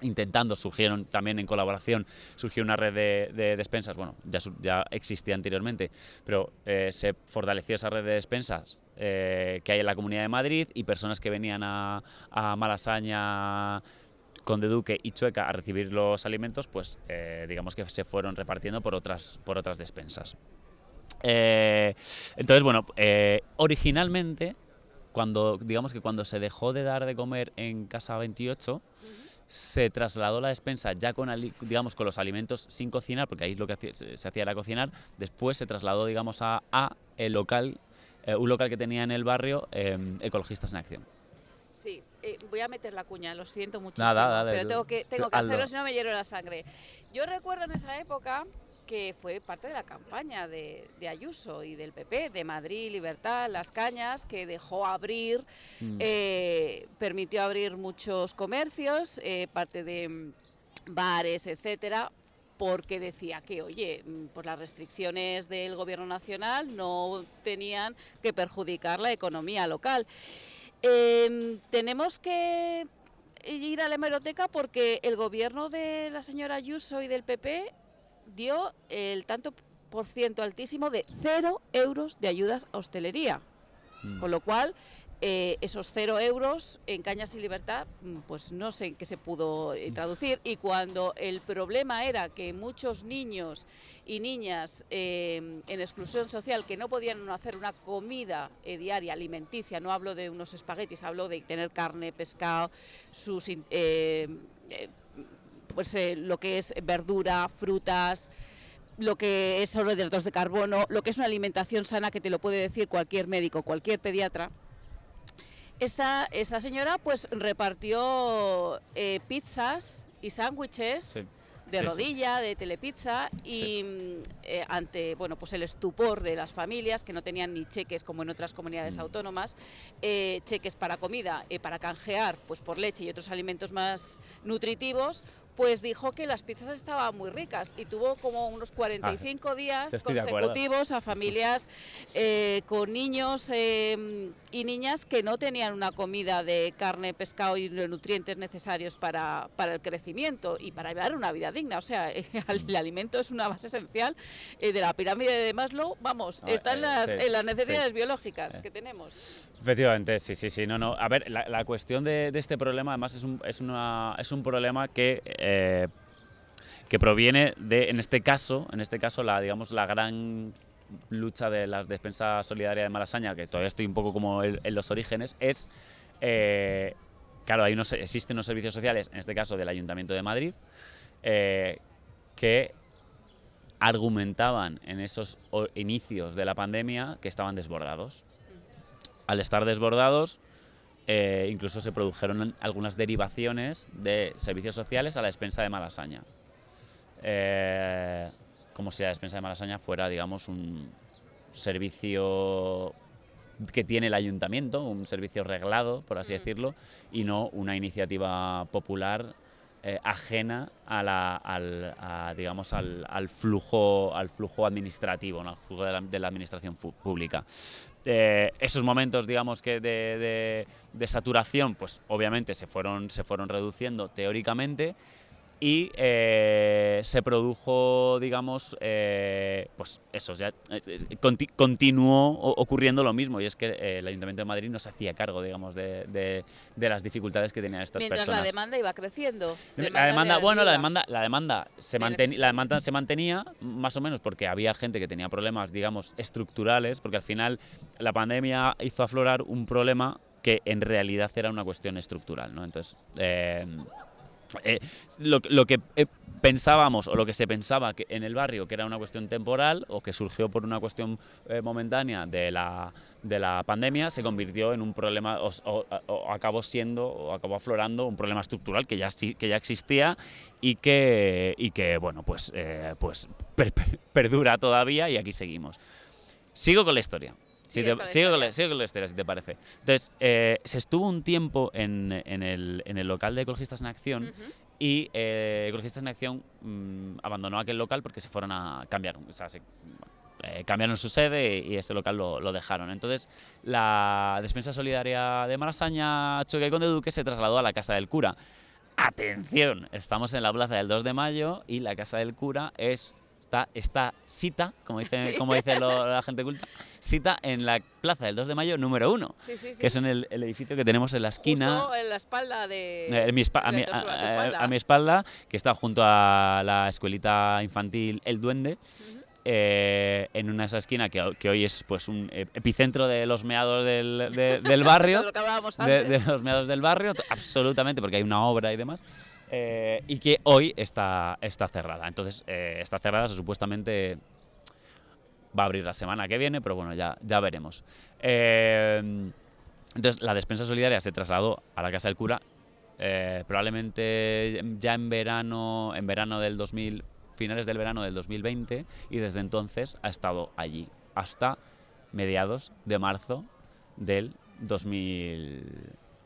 intentando, surgieron también en colaboración, surgió una red de, de despensas, bueno, ya, ya existía anteriormente, pero eh, se fortaleció esa red de despensas eh, que hay en la Comunidad de Madrid y personas que venían a, a Malasaña, Conde Duque y Chueca a recibir los alimentos, pues eh, digamos que se fueron repartiendo por otras, por otras despensas. Entonces, bueno, originalmente, cuando, digamos que cuando se dejó de dar de comer en Casa 28, se trasladó la despensa ya con, digamos, con los alimentos sin cocinar, porque ahí lo que se hacía era cocinar, después se trasladó, digamos, a, a el local, eh, un local que tenía en el barrio, eh, Ecologistas en Acción. Sí, eh, voy a meter la cuña, lo siento muchísimo, Nada, dale, pero tengo que, tengo que hazlo. si no me hiero la sangre. Yo recuerdo en esa época que fue parte de la campaña de, de Ayuso y del PP, de Madrid, Libertad, Las Cañas, que dejó abrir, Mm. eh, permitió abrir muchos comercios, eh, parte de mm, bares, etcétera, porque decía que, oye, mm, pues las restricciones del gobierno nacional no tenían que perjudicar la economía local. Em, tenemos que ir a la hemeroteca porque el gobierno de la señora Ayuso y del PP dio el tanto por ciento altísimo de cero euros de ayudas a hostelería. Mm. Con lo cual, eh, esos cero euros en Cañas y Libertad, mm, pues no sé en qué se pudo eh, traducir. Y cuando el problema era que muchos niños y niñas eh, en exclusión social que no podían hacer una comida diaria alimenticia, no hablo de unos espaguetis, hablo de tener carne, pescado, sus pues eh, lo que es verdura, frutas, lo que es solo hidratos de carbono, lo que es una alimentación sana que te lo puede decir cualquier médico, cualquier pediatra. Esta, esta señora pues repartió eh, pizzas y sándwiches Sí. de Sí, sí. rodilla, de telepizza y mm, eh, ante bueno pues el estupor de las familias que no tenían ni cheques como en otras comunidades Mm. autónomas, eh, cheques para comida, para canjear pues por leche y otros alimentos más nutritivos, pues dijo que las pizzas estaban muy ricas y tuvo como unos 45 días estoy de acuerdo. consecutivos a familias eh, con niños eh, y niñas que no tenían una comida de carne, pescado y los nutrientes necesarios para, para el crecimiento y para llevar una vida digna. O sea, *laughs* el alimento es una base esencial eh, de la pirámide de Maslow. Vamos, Ah, está en eh, las, en las necesidades sí. biológicas Eh. que tenemos. Efectivamente, sí, sí, sí. No, no. A ver, la, cuestión de, este problema, además, es un, es una, es un problema que, eh, que proviene de, en este caso, en este caso, la, digamos, la gran lucha de la despensa solidaria de Malasaña, que todavía estoy un poco como en, los orígenes, es, eh, claro, hay unos, existen unos servicios sociales, en este caso del Ayuntamiento de Madrid, eh, que argumentaban en esos inicios de la pandemia que estaban desbordados al estar desbordados, eh, incluso se produjeron algunas derivaciones de servicios sociales a la despensa de Malasaña. Eh, como si la despensa de Malasaña fuera, digamos, un servicio que tiene el ayuntamiento, un servicio reglado, por así decirlo, y no una iniciativa popular eh, ajena a la, al, a, digamos, al, al flujo, al flujo administrativo, al flujo de la, administración pública. Eh, esos momentos, digamos, que de, de- de saturación, pues obviamente se fueron, se fueron reduciendo teóricamente y eh, se produjo, digamos, eh, pues eso, ya eh, conti- continuó ocurriendo lo mismo y es que eh, el Ayuntamiento de Madrid no se hacía cargo, digamos, de, de- de las dificultades que tenían estas Mientras personas. la demanda iba creciendo. La demanda, de bueno, la demanda, la demanda se la demanda se mantenía más o menos porque había gente que tenía problemas, digamos, estructurales, porque al final la pandemia hizo aflorar un problema que en realidad era una cuestión estructural, ¿no? Entonces, eh, eh, lo, que eh, pensábamos o lo que se pensaba que en el barrio que era una cuestión temporal o que surgió por una cuestión eh, momentánea de la, de la pandemia se convirtió en un problema o, acabó siendo o acabó aflorando un problema estructural que ya, que ya existía y que, y que bueno, pues, pues per- per- perdura todavía y aquí seguimos. Sigo con la historia. Te- con la sigo, con la, historia. sigo con la historia, si te parece. Entonces, eh, se estuvo un tiempo en, en el, en el local de Ecologistas en Acción y eh, Ecologistas en Acción mm, abandonó aquel local porque se fueron a cambiar. O sea, se- eh, cambiaron su sede y ese local lo, lo dejaron. Entonces, la despensa solidaria de Malasaña, Choque y Conde Duque se trasladó a la Casa del Cura. Atención, estamos en la plaza del 2 de mayo y la Casa del Cura es está, está cita, como dice, Sí. como dice lo- la gente culta, cita en la plaza del 2 de mayo número 1, Sí, sí, que es en el, el edificio que tenemos en la esquina. Justo en la espalda de. Eh, mi espa- a, de mi, a- a tu a- espalda. a mi espalda, que está junto a la escuelita infantil El Duende, Ujú. eh, en una esa esquina que, que hoy es pues un eh, epicentro de los meados del, de- del barrio, *laughs* De lo de, los meados del barrio, absolutamente, porque hay una obra y demás, eh, y que hoy está, está cerrada. Entonces, eh, está cerrada, supuestamente va a abrir la semana que viene, pero bueno, ya, ya veremos. Eh, entonces, la despensa solidaria se trasladó a la casa del cura, probablemente ya en verano, en verano del 2000, finales del verano del 2020, y desde entonces ha estado allí hasta mediados de marzo del 2000,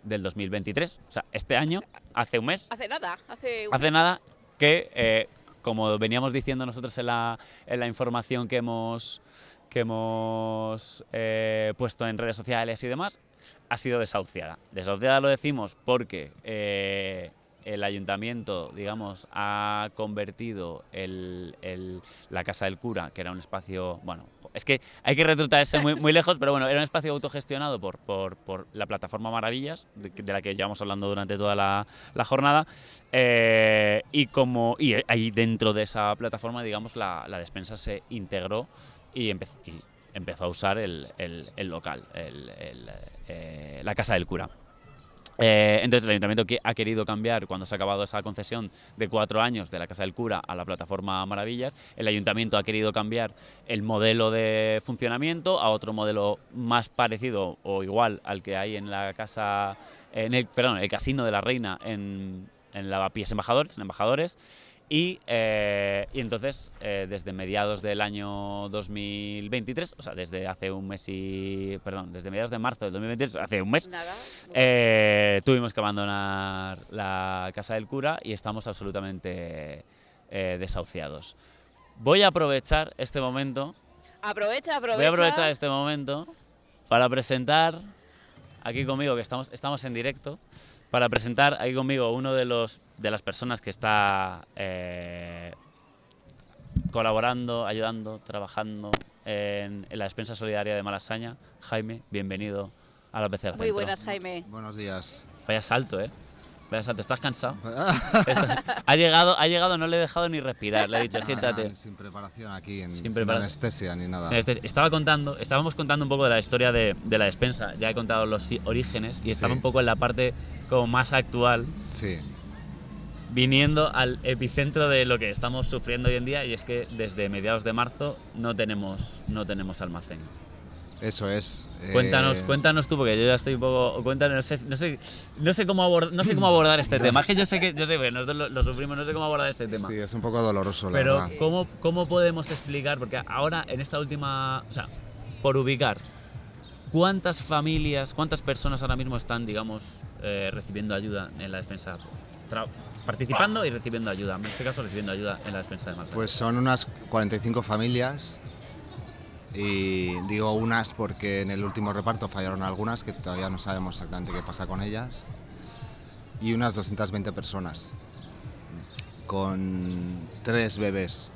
del 2023. O sea, este año, hace un mes, Hace nada, hace. un hace mes. nada que, eh, como veníamos diciendo nosotros en la, en la información que hemos, que hemos eh, puesto en redes sociales y demás, ha sido desahuciada. Desahuciada lo decimos porque eh, el ayuntamiento, digamos, ha convertido el- la casa del cura, que era un espacio, bueno, es que hay que retrotraerse muy, muy lejos, pero bueno, era un espacio autogestionado por, por, la plataforma Maravillas, de, la que llevamos hablando durante toda la, jornada, eh, y como y ahí dentro de esa plataforma, digamos, la, despensa se integró y, empezó a usar el, local, eh, la casa del cura. Eh, entonces el ayuntamiento que ha querido cambiar cuando se ha acabado esa concesión de cuatro años de la Casa del Cura a la plataforma Maravillas, el ayuntamiento ha querido cambiar el modelo de funcionamiento a otro modelo más parecido o igual al que hay en la casa, en el, perdón, el casino de la Reina en, en Lavapiés Embajadores, en Embajadores. Y, eh, y entonces, eh, desde mediados del año 2023, o sea, desde hace un mes y. Perdón, desde mediados de marzo del 2023, hace un mes, Nada. eh, tuvimos que abandonar la casa del cura y estamos absolutamente desahuciados. Voy a aprovechar este momento, aprovecha, aprovecha. voy a aprovechar este momento para presentar aquí conmigo, que estamos, estamos en directo, para presentar aquí conmigo uno de los de las personas que está eh, colaborando, ayudando, trabajando en, en la despensa solidaria de Malasaña. Jaime, bienvenido a la Pecera Muy buenas, Jaime. Buenos días. Vaya salto, ¿eh? Vaya salto. ¿Estás cansado? *laughs* Estás- ha, llegado, ha llegado, no le he dejado ni respirar. Le he dicho, siéntate. Sin preparación aquí, en, Sin anestesia ni nada. Estaba contando, estábamos contando un poco de la historia de, de la despensa. Ya he contado los orígenes y estaba Sí. un poco en la parte como más actual, Sí, viniendo al epicentro de lo que estamos sufriendo hoy en día y es que desde mediados de marzo no tenemos, no tenemos almacén. Eso es. Cuéntanos, eh, cuéntanos tú, porque yo ya estoy un poco. Cuéntanos, no sé, no sé, no sé cómo, abordar, no sé cómo abordar este tema. Es que yo sé que, yo sé que nosotros lo, lo sufrimos, no sé cómo abordar este tema. Sí, es un poco doloroso, la Pero, verdad. ¿cómo, ¿cómo podemos explicar? Porque ahora, en esta última. O sea, por ubicar, ¿cuántas familias, cuántas personas ahora mismo están, digamos, eh, recibiendo ayuda en la despensa? Tra- participando y recibiendo ayuda. En este caso, recibiendo ayuda en la despensa de Malta. Pues son unas 45 familias. Y digo unas porque en el último reparto fallaron algunas, que todavía no sabemos exactamente qué pasa con ellas. Y unas 220 personas. Con tres bebés.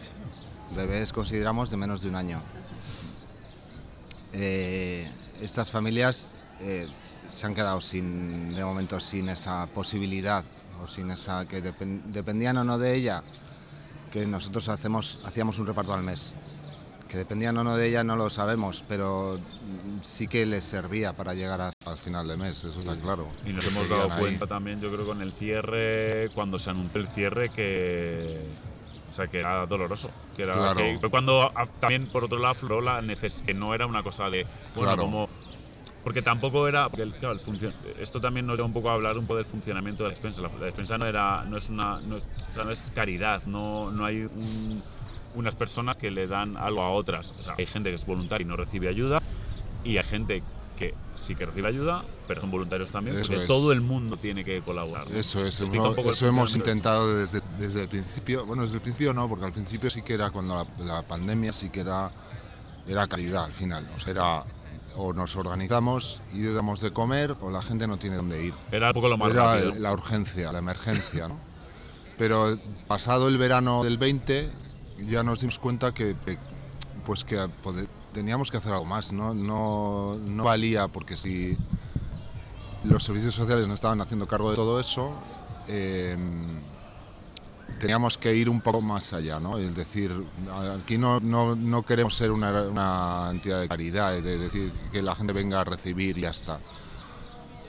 Bebés consideramos de menos de un año. Eh, estas familias eh, se han quedado sin, de momento sin esa posibilidad o sin esa que depen- dependían o no de ella, que nosotros hacíamos un reparto al mes. Que dependían o no de ella no lo sabemos, pero sí que les servía para llegar hasta el final de mes, eso está claro. Y nos hemos dado ahí. cuenta también, yo creo, con el cierre, cuando se anunció el cierre, que. O sea, que era doloroso. Que era Claro. que fue cuando también, por otro lado, afloró la necesidad, que no era una cosa de. Bueno, Claro. como. Porque tampoco era. porque el- claro, el funcion- esto también nos lleva un poco a hablar un poco del funcionamiento de la despensa. La, la despensa no, era, no, es una, no, es, o sea, no es caridad, no, no hay un- unas personas que le dan algo a otras. O sea, hay gente que es voluntaria y no recibe ayuda, y hay gente que sí que recibe ayuda, pero son voluntarios también, Eso porque es. todo el mundo tiene que colaborar. ¿no? Eso es, eso hemos intentado desde, desde el principio. Bueno, desde el principio no, porque al principio sí que era cuando la, la pandemia sí que era, era caridad al final. O sea, era o nos organizamos y damos de comer o la gente no tiene dónde ir. Era un poco lo más Era rápido. la urgencia, la emergencia. ¿no? Pero pasado el verano del 20 ya nos dimos cuenta que, que, pues que teníamos que hacer algo más. No, no, no valía porque si los servicios sociales no estaban haciendo cargo de todo eso, eh, teníamos que ir un poco más allá, ¿no? Es decir, aquí no, no, no queremos ser una, entidad de caridad, de decir que la gente venga a recibir y ya está.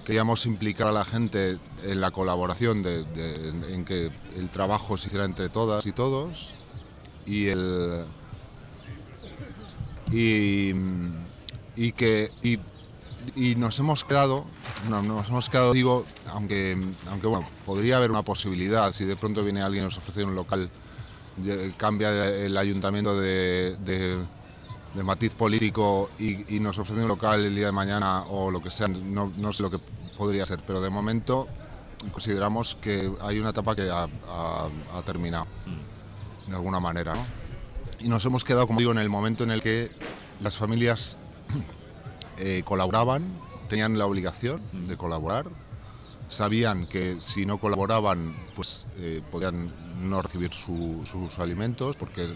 Queríamos implicar a la gente en la colaboración, de, en que el trabajo se hiciera entre todas y todos y el y, y que y, nos hemos quedado no, nos hemos quedado digo aunque aunque bueno podría haber una posibilidad si de pronto viene alguien y nos ofrece un local cambia el ayuntamiento de, de- matiz político y, nos ofrece un local el día de mañana o lo que sea no, no sé lo que podría ser pero de momento consideramos que hay una etapa que ha, terminado de alguna manera ¿no? y nos hemos quedado como digo en el momento en el que las familias *clears throat* eh, colaboraban, tenían la obligación de colaborar sabían que si no colaboraban, pues eh, podían no recibir su- sus alimentos, porque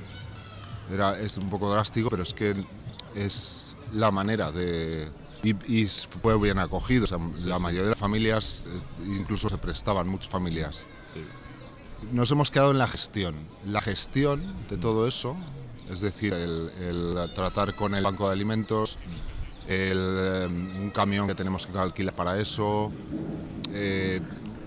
era, es un poco drástico, pero es que es la manera de... Y, y fue bien acogido, o sea, la sí. mayoría de las familias, eh, incluso se prestaban, muchas familias. Nos hemos quedado en la gestión. La gestión de todo eso, es decir, el, el tratar con el banco de alimentos, el, eh, un camión que tenemos que alquilar para eso, eh,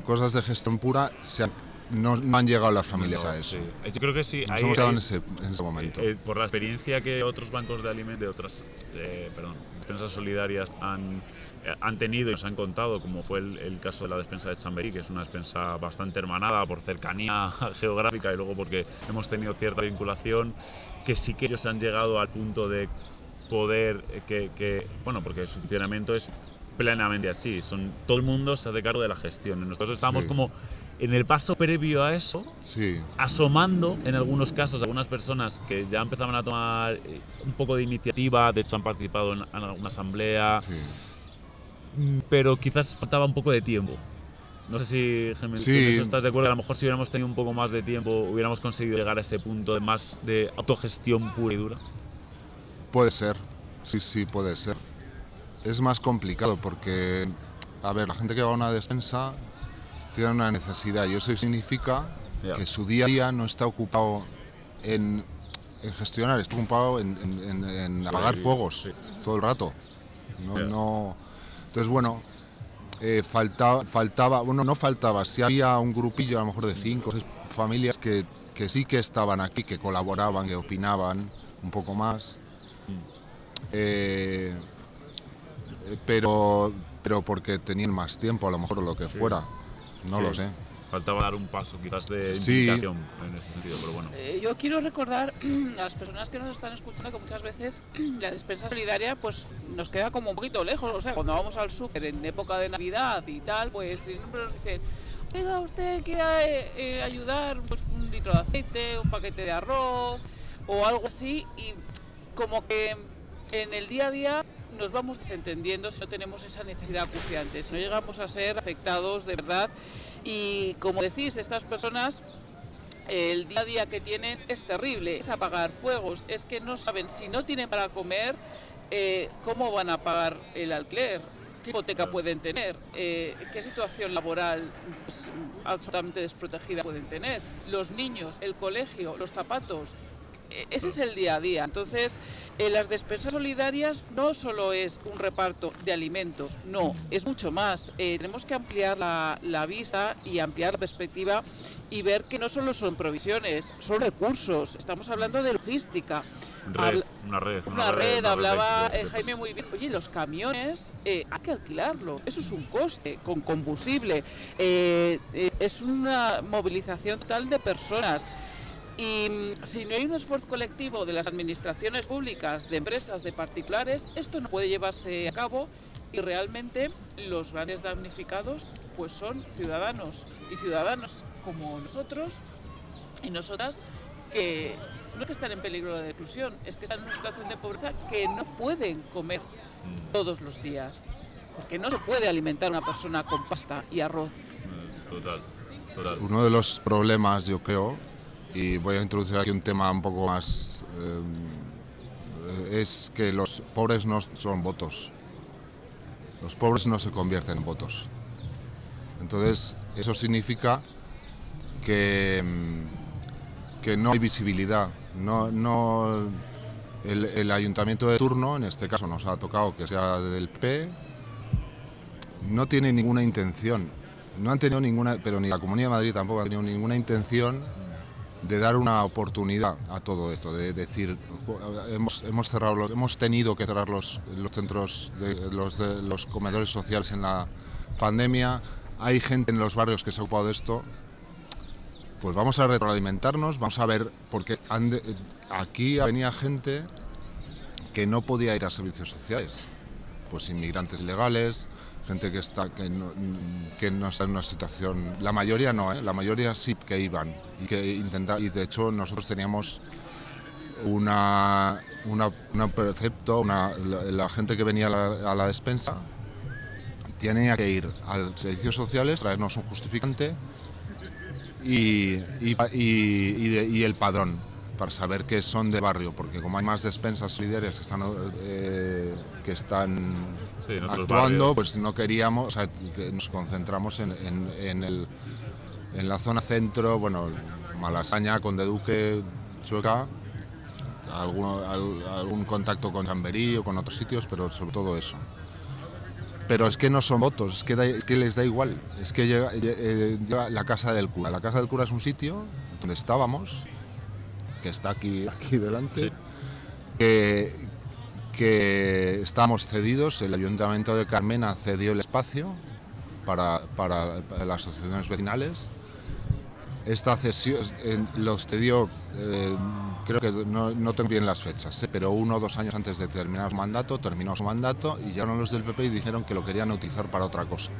cosas de gestión pura, se han- no, no han llegado las familias a eso. Sí. Yo creo que sí. Nos hemos quedado en ese, en ese momento. Eh, eh, por la experiencia que otros bancos de alimentos, de otras, perdón, despensas solidarias han, eh, han tenido y nos han contado, como fue el, el caso de la despensa de Chamberí, que es una despensa bastante hermanada por cercanía *laughs* geográfica y luego porque hemos tenido cierta vinculación, que sí que ellos han llegado al punto de poder eh, que, que- bueno, porque su funcionamiento es plenamente así, son todo el mundo se hace cargo de la gestión. Nosotros estamos Sí. como en el paso previo a eso, Sí, asomando en algunos casos algunas personas que ya empezaban a tomar eh, un poco de iniciativa, de hecho han participado en, en alguna asamblea, sí. mm, pero quizás faltaba un poco de tiempo. No sé si, tú Sí. estás de acuerdo. A lo mejor si hubiéramos tenido un poco más de tiempo, hubiéramos conseguido llegar a ese punto de más de autogestión pura y dura. Puede ser, sí, sí, puede ser. Es más complicado porque, a ver, la gente que va a una despensa tiene una necesidad y eso significa que su día a día no está ocupado en, en gestionar, está ocupado en, en- en- en apagar Sí, fuegos sí. todo el rato. No, Ya. no- entonces, bueno, eh, faltaba, faltaba, bueno, no faltaba, si había un grupillo a lo mejor de cinco o seis familias que, que sí que estaban aquí, que colaboraban, que opinaban un poco más. Eh, eh, pero, pero porque tenían más tiempo, a lo mejor, o lo que fuera. No Sí. lo sé. Faltaba dar un paso quizás de Sí. implicación en ese sentido, pero bueno. Eh, yo quiero recordar *clears throat* a las personas que nos están escuchando que muchas veces *clears throat* la despensa solidaria pues nos queda como un poquito lejos. O sea, cuando vamos al súper en época de Navidad y tal, pues siempre nos dicen, oiga, usted quiere eh, eh, ayudar, pues un litro de aceite, un paquete de arroz o algo así y como que en el día a día nos vamos desentendiendo si no tenemos esa necesidad acuciante, si no llegamos a ser afectados de verdad. Y como decís, estas personas el día a día que tienen es terrible, es apagar fuegos, es que no saben si no tienen para comer, eh, cómo van a pagar el alquiler, qué hipoteca pueden tener, eh, qué situación laboral pues, absolutamente desprotegida pueden tener, los niños, el colegio, los zapatos. Eh, Ese es el día a día. Entonces, eh, las despensas solidarias no solo es un reparto de alimentos, no, es mucho más. Eh, tenemos que ampliar la, la vista y ampliar la perspectiva y ver que no solo son provisiones, son recursos. Estamos hablando de logística. Red, una red. una red, hablaba Jaime muy bien. Oye, los camiones eh, hay que alquilarlo. Eso es un coste con combustible. Eh, eh, es una movilización total de personas. Y mm, si no hay un esfuerzo colectivo de las administraciones públicas, de empresas, de particulares, esto no puede llevarse a cabo y realmente los grandes damnificados pues son ciudadanos y ciudadanos como nosotros y nosotras que no es que están en peligro de exclusión, es que están en una situación de pobreza que no pueden comer todos los días. Porque no se puede alimentar a una persona con pasta y arroz. Mm, Total, total. Uno de los problemas, yo creo, y voy a introducir aquí un tema un poco más, eh, es que los pobres no son votos. Los pobres no se convierten en votos. Entonces, eso significa que, mm, que no hay visibilidad. No, no, el, el ayuntamiento de turno, en este caso nos ha tocado que sea del P, no tiene ninguna intención, no han tenido ninguna, pero ni la Comunidad de Madrid tampoco ha tenido ninguna intención de dar una oportunidad a todo esto, de decir, hemos, hemos cerrado, hemos tenido que cerrar los, los centros, de, los, de- los comedores sociales en la pandemia, hay gente en los barrios que se ha ocupado de esto, pues vamos a retroalimentarnos, vamos a ver, porque han de- aquí venía gente que no podía ir a servicios sociales, pues inmigrantes ilegales, gente que está que no, que no está en una situación, la mayoría no, ¿eh? la mayoría sí que iban y que intenta y de hecho nosotros teníamos una, una, una precepto, una- la, gente que venía a la, a la despensa tenía que ir al servicios sociales, traernos un justificante y, y, y el padrón para saber que son de barrio, porque como hay más despensas solidarias que están, eh, que están Sí, actuando, pues no queríamos, o sea, que nos concentramos en, en- en el, en la zona centro, bueno, Malasaña, Conde Duque, Chueca, alguno- al- algún contacto con Chamberí o con otros sitios, pero sobre todo eso. Pero es que no son votos, es que, da- es que les da igual. Es que llega, eh, llega la casa del cura. La casa del cura es un sitio donde estábamos, que está aquí, *laughs* aquí delante, Sí. que, que estamos cedidos, el Ayuntamiento de Carmena cedió el espacio para, para- para las asociaciones vecinales. Esta cesión eh, los cedió, eh, creo que no, no tengo bien las fechas, eh, pero uno o dos años antes de terminar su mandato, terminó su mandato y llegaron los del PP y dijeron que lo querían utilizar para otra cosa,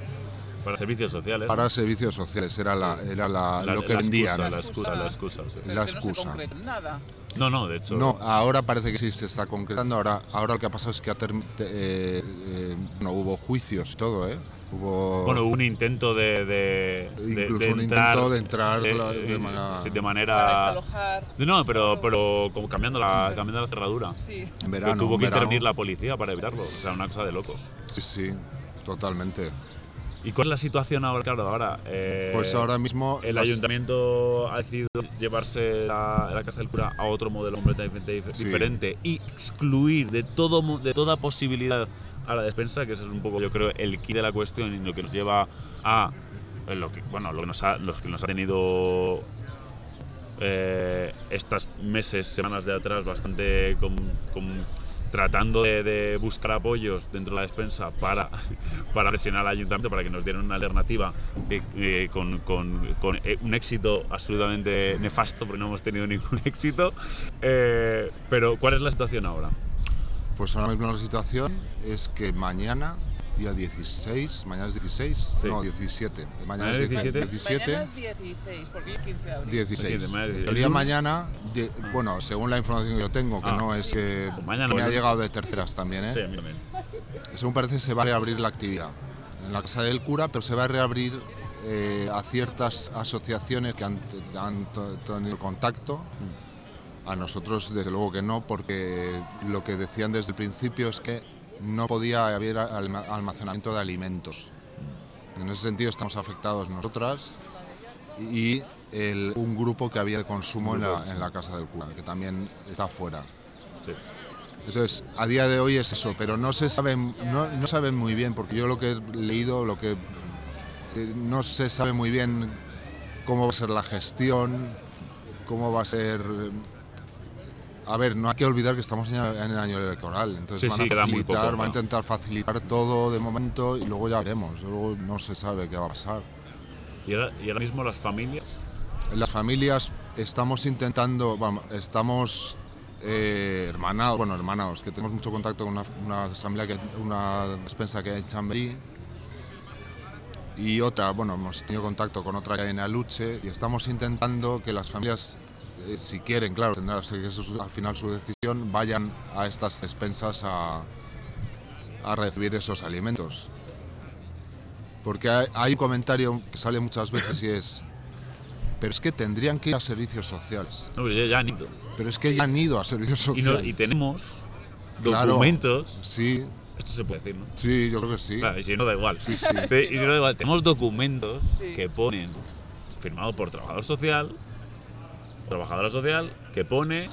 Para servicios sociales. para servicios sociales, era, la, era la- La- lo que la vendían. excusa, la excusa, la excusa. la que no se excusa. nada. No, no, de hecho. No, ahora parece que sí se está concretando. Ahora, ahora lo que ha pasado es que ha eh, eh, no hubo juicios y todo, ¿eh? Hubo Bueno, hubo un intento de. de, de- Incluso de un entrar, intento de entrar de, la- de eh, manera- sí, de Para manera. desalojar. No, pero, pero como cambiando la, cambiando la cerradura. Sí. en verano. tuvo en que verano. intervenir la policía para evitarlo. O sea, una cosa de locos. Sí, sí, totalmente. ¿Y cuál es la situación ahora? Claro, ahora. eh, Pues ahora mismo El las- ayuntamiento ha decidido llevarse la, la Casa del Cura a otro modelo completamente dif- Sí. diferente y excluir de, todo, de toda posibilidad a la despensa, que ese es un poco, yo creo, el key de la cuestión y lo que nos lleva a eh, lo que, bueno, lo que nos ha, los que nos ha tenido eh, estas meses, semanas de atrás, bastante con- con- tratando de, buscar apoyos dentro de la despensa para, *laughs* para presionar al ayuntamiento para que nos dieran una alternativa eh, con, con- con, eh, un éxito absolutamente nefasto, porque no hemos tenido *laughs* ningún éxito. Eh, pero, ¿cuál es la situación ahora? Pues ahora mismo la situación es que mañana, día 16, mañana es 16, Sí. no, 17. Mañana Mañana es es 17. 17. Mañana es 16, porque es 15 de abril. 16. Mañana En teoría de- bueno, según la información que yo tengo, que Ah. no es que Mañana, que me ha llegado de terceras también, ¿eh? Sí, a mí también. *laughs* Según parece se va a reabrir la actividad en la Casa del Cura, pero se va a reabrir eh, a ciertas asociaciones que han, tenido contacto. A nosotros desde luego que no, porque lo que decían desde el principio es que no podía haber alma- almacenamiento de alimentos. En ese sentido estamos afectados nosotras y el- un grupo que había de consumo en la, en la Casa del Cura, que también está fuera. Sí. Entonces, a día de hoy es eso, pero no se sabe, no, no saben muy bien, porque yo lo que he leído, lo que eh, no se sabe muy bien cómo va a ser la gestión, cómo va a ser. A ver, no hay que olvidar que estamos en el año electoral, entonces Sí, van sí, a muy facilitar, poco, van a intentar facilitar todo de momento y luego ya veremos. Luego no se sabe qué va a pasar. Y ahora, y ahora mismo las familias. Las familias estamos intentando, vamos, estamos eh, hermanados, bueno, hermanados, que tenemos mucho contacto con una, una asamblea, que, una despensa que hay en Chamberí y otra, bueno, hemos tenido contacto con otra que hay en Aluche y estamos intentando que las familias, eh, si quieren, claro, tendrá que ser su- al final su decisión, vayan a estas despensas a, a recibir esos alimentos. Porque hay, hay un comentario que sale muchas veces y es, pero es que tendrían que ir a servicios sociales. No, pero ya, ya han ido. Pero es que ya han ido a servicios Y, no- sociales. y tenemos Claro. documentos. Sí, Esto se puede decir, ¿no? sí, yo creo que sí. Claro, y si no da igual. Sí, sí. Y si no da igual. Tenemos documentos Sí. que ponen, firmado por trabajador social, trabajadora social, que pone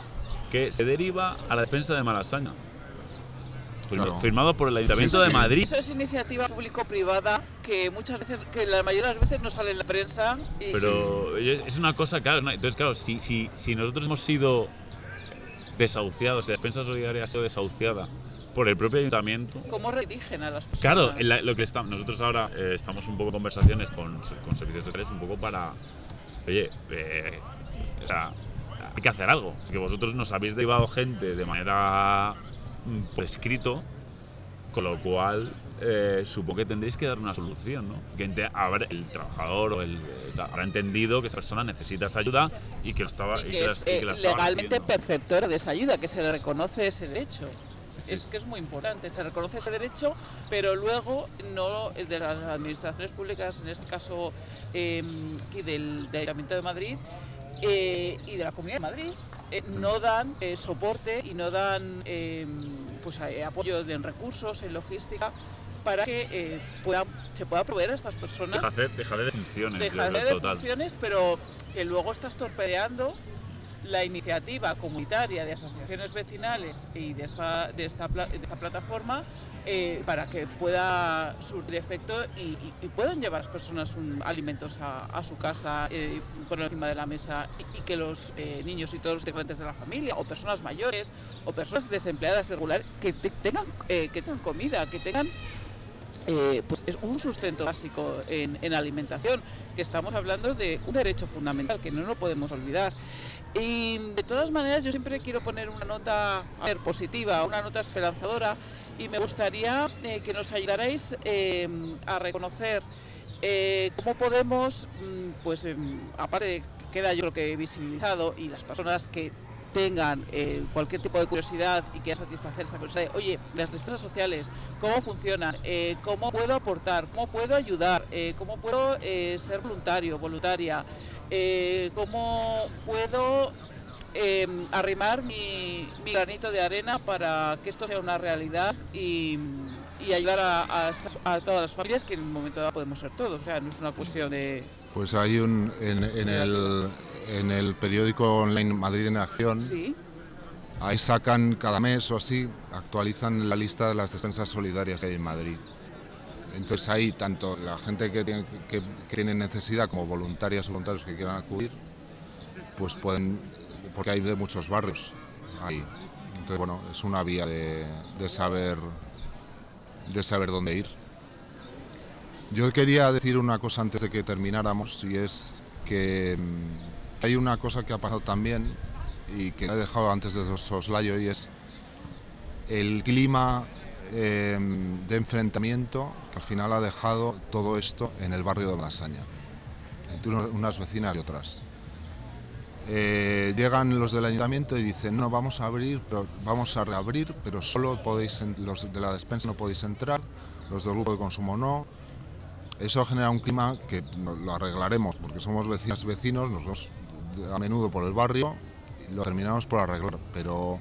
que se deriva a la despensa de Malasaña. Claro. Firmado por el Ayuntamiento Sí, de. Madrid. Eso es iniciativa público-privada que muchas veces, que la mayoría de las veces no sale en la prensa. Y Pero es una cosa, claro, ¿no? entonces claro, si, si, si nosotros hemos sido desahuciados, si la despensa solidaria ha sido desahuciada por el propio ayuntamiento, ¿Cómo redirigen a las personas? Claro, la- lo que estamos, nosotros ahora eh, estamos un poco en conversaciones con, con servicios de tres, un poco para, oye, eh, o sea, hay que hacer algo, que vosotros nos habéis derivado gente de manera mm, por escrito, con lo cual eh, supongo que tendréis que dar una solución, ¿no? Que habrá- el trabajador o el, eh, habrá entendido que esa persona necesita esa ayuda y que lo estaba Y y que la- es y que eh, la estaba legalmente perceptora de esa ayuda, que se le reconoce ese derecho. Es que es muy importante, se reconoce ese derecho, pero luego no de las administraciones públicas, en este caso eh, del, del Ayuntamiento de Madrid eh, y de la Comunidad de Madrid, eh, no dan eh, soporte y no dan eh, pues, apoyo en recursos, en logística, para que puedan, se pueda proveer a estas personas. Deja de, funciones. de- funciones, pero que luego estás torpedeando la iniciativa comunitaria de asociaciones vecinales y de esta, de esta, de esta plataforma eh, para que pueda surtir efecto y, puedan llevar las personas un- alimentos a, su casa, eh, poner encima de la mesa y, que los eh, niños y todos los integrantes de la familia o personas mayores o personas desempleadas irregulares que te- tengan, eh, que tengan comida, que tengan pues es un sustento básico en alimentación, que estamos hablando de un derecho fundamental que no lo podemos olvidar. Y de todas maneras yo siempre quiero poner una nota positiva, una nota esperanzadora y me gustaría eh, que nos ayudarais eh, a reconocer eh, cómo podemos, mm, pues em, aparte queda yo creo que visibilizado y las personas que tengan eh, cualquier tipo de curiosidad y quieran satisfacer esa curiosidad, oye, las despensas sociales, ¿cómo funcionan? Eh, ¿Cómo puedo aportar? ¿Cómo puedo ayudar? Eh, ¿Cómo puedo eh, ser voluntario, voluntaria? ¿Cómo puedo eh, arrimar mi, granito de arena para que esto sea una realidad y, ayudar a, a todas las familias que en un momento dado podemos ser todos? O sea, no es una cuestión de... Pues hay un en, en el, en el periódico online Madrid en Acción, Sí, ahí sacan cada mes o así, actualizan la lista de las despensas solidarias que hay en Madrid. Entonces ahí tanto la gente que tiene, que, que tiene necesidad como voluntarias o voluntarios que quieran acudir, pues pueden, porque hay de muchos barrios ahí. Entonces bueno, es una vía de, de saber de saber dónde ir. Yo quería decir una cosa antes de que termináramos y es que mm, hay una cosa que ha pasado también y que he dejado antes de soslayo y es el clima eh, de enfrentamiento que al final ha dejado todo esto en el barrio de Malasaña, entre unas vecinas y otras. Eh, llegan los del ayuntamiento y dicen no vamos a abrir vamos a reabrir pero solo podéis los de la despensa no podéis entrar los del grupo de consumo no eso genera un clima que lo arreglaremos porque somos vecinas y vecinos nos vemos a menudo por el barrio y lo terminamos por arreglar pero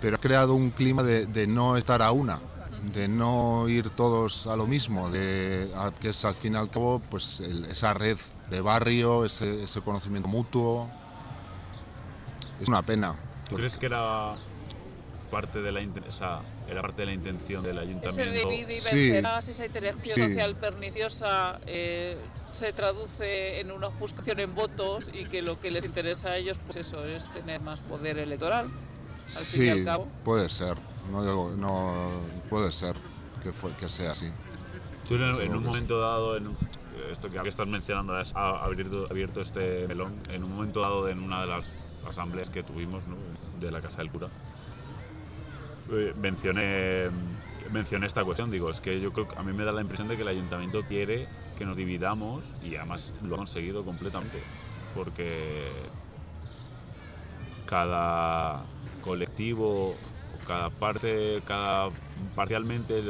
pero ha creado un clima de, no estar a una de no ir todos a lo mismo de que es al fin y al cabo pues esa red de barrio ese, conocimiento mutuo. Es una pena. ¿Tú ¿Crees que era parte de la, esa- era parte de la intención del ese ayuntamiento? divide y Sí. vencerás, esa interacción Sí. social perniciosa eh, se traduce en una buscación en votos y que lo que les interesa a ellos pues eso es tener más poder electoral al fin y al cabo. puede ser no, no puede ser que fue que sea así Tú en, en un momento dado, en un- esto que estás mencionando, has a- abierto, abierto este melón, en un momento dado en una de las asambleas que tuvimos ¿no? de la Casa del Cura, mencioné, mencioné esta cuestión. Digo, es que yo creo a mí me da la impresión de que el ayuntamiento quiere que nos dividamos y además lo ha conseguido completamente. Porque cada colectivo cada parte, cada parcialmente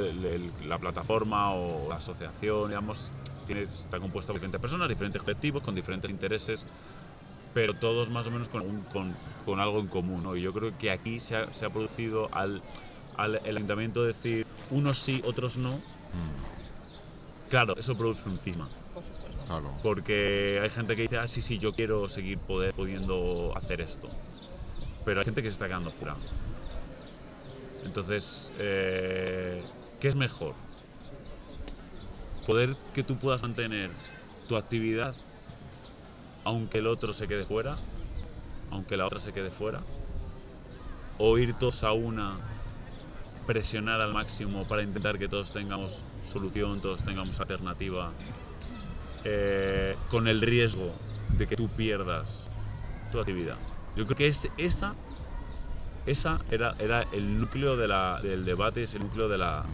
la plataforma o la asociación, digamos, tiene, está compuesta por diferentes personas, diferentes colectivos, con diferentes intereses, pero todos más o menos con, un- con, con algo en común. ¿no? Y yo creo que aquí se ha, se ha producido al, al el ayuntamiento decir unos sí, otros no. Claro, eso produce un cisma. Por supuesto. claro Porque hay gente que dice, ah, sí, sí, yo quiero seguir poder, pudiendo hacer esto. Pero hay gente que se está quedando fuera. Entonces, eh, ¿qué es mejor? Poder que tú puedas mantener tu actividad aunque el otro se quede fuera, aunque la otra se quede fuera, o ir todos a una, presionar al máximo para intentar que todos tengamos solución, todos tengamos alternativa, eh, con el riesgo de que tú pierdas tu actividad. Yo creo que es, esa, esa era, era el núcleo del debate, es el núcleo de la,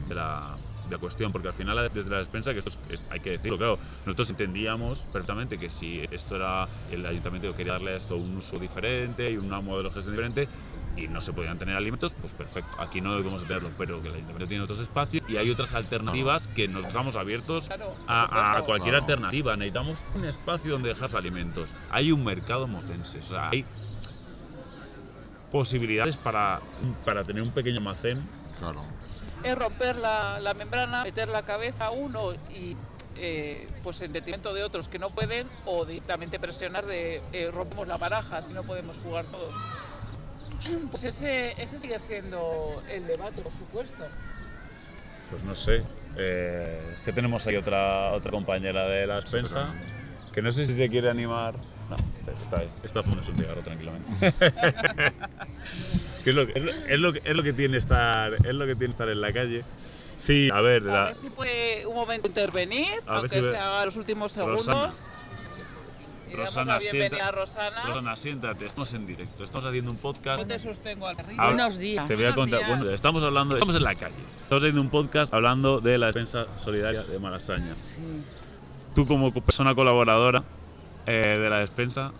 la cuestión, porque al final desde la despensa, que esto es- es- hay que decirlo, claro, nosotros entendíamos perfectamente que si esto era, el ayuntamiento quería darle a esto un uso diferente y un modelo de gestión diferente, y no se podían tener alimentos, pues perfecto, aquí no debemos tenerlo, pero que el ayuntamiento tiene otros espacios y hay otras alternativas que nos estamos abiertos Claro, a, cualquier Claro. alternativa. Necesitamos un espacio donde dejar los alimentos. Hay un mercado motense, o sea, hay posibilidades para, para tener un pequeño almacén. Claro. Es romper la, la membrana, meter la cabeza a uno y eh, pues en detrimento de otros que no pueden o directamente presionar de eh, rompemos la baraja si no podemos jugar todos. *clears throat* Pues ese, ese sigue siendo el debate, por supuesto. Pues no sé. Eh, es que tenemos ahí otra, otra compañera de la despensa que no sé si se quiere animar. No, está, está fumando un cigarro tranquilamente. *laughs* Es, lo, que- es, lo, es lo que- es lo que tiene estar es lo que tiene estar en la calle. Sí, a ver, A la- ver si puede un momento intervenir, A ver aunque si ve- sea los últimos segundos. Rosana. Rosana, sienta- a Rosana. Rosana, siéntate, estamos en directo, estamos haciendo un podcast. Yo te sostengo al. Habla- Buenos días. Te voy a contar. Bueno, estamos hablando, estamos en la calle. Estamos haciendo un podcast hablando de la defensa solidaria de Malasaña. Sí. Tú como co- persona colaboradora eh, de la despensa,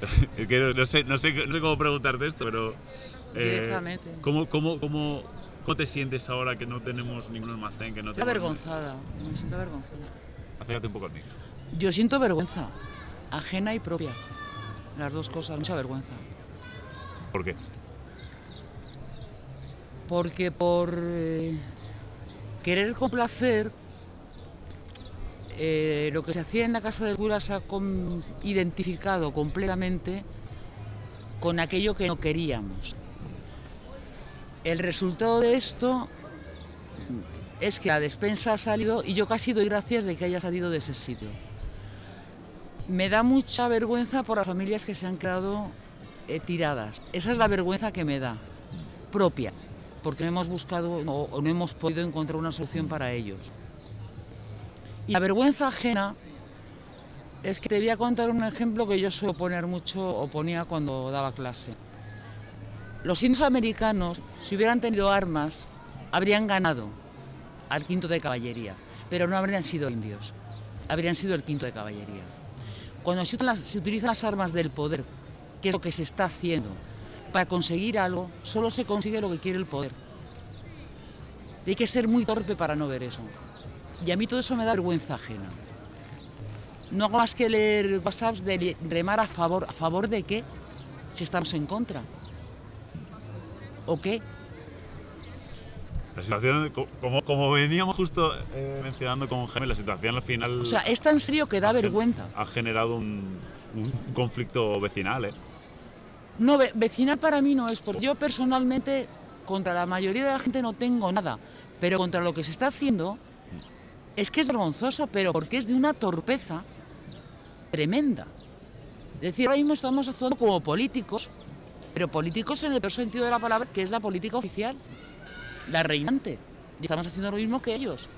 *laughs* es que no, no sé, no, sé, no sé cómo preguntarte esto, pero... eh, Directamente. ¿cómo, cómo, cómo, cómo te sientes ahora que no tenemos ningún almacén? Que no Estoy avergonzada, me siento avergonzada. Acércate un poco al micro. Yo siento vergüenza, ajena y propia. Las dos cosas, mucha vergüenza. ¿Por qué? Porque por eh, querer complacer, eh, lo que se hacía en la casa del cura ha identificado completamente con aquello que no queríamos. El resultado de esto es que la despensa ha salido y yo casi doy gracias de que haya salido de ese sitio. Me da mucha vergüenza por las familias que se han quedado eh, tiradas. Esa es la vergüenza que me da, propia, porque no hemos buscado o no hemos podido encontrar una solución para ellos. Y la vergüenza ajena es que te voy a contar un ejemplo que yo suelo poner mucho o ponía cuando daba clase. Los indios americanos, si hubieran tenido armas, habrían ganado al quinto de caballería, pero no habrían sido indios, habrían sido el quinto de caballería. Cuando se utilizan las- armas del poder, que es lo que se está haciendo, para conseguir algo, solo se consigue lo que quiere el poder. Y hay que ser muy torpe para no ver eso. Y a mí todo eso me da vergüenza ajena. No hago más que leer WhatsApps de remar a favor. ¿A favor de qué? Si estamos en contra. ¿O qué? La situación, co- como, como veníamos justo eh, mencionando con Jaime, la situación al final O sea, es tan serio que da ha vergüenza. ha generado un, un conflicto vecinal. ¿eh? No, ve- vecinal para mí no es, porque yo personalmente contra la mayoría de la gente no tengo nada, pero contra lo que se está haciendo es que es vergonzoso, pero porque es de una torpeza tremenda. Es decir, ahora mismo estamos actuando como políticos, pero políticos en el peor sentido de la palabra, que es la política oficial, la reinante. Y estamos haciendo lo mismo que ellos.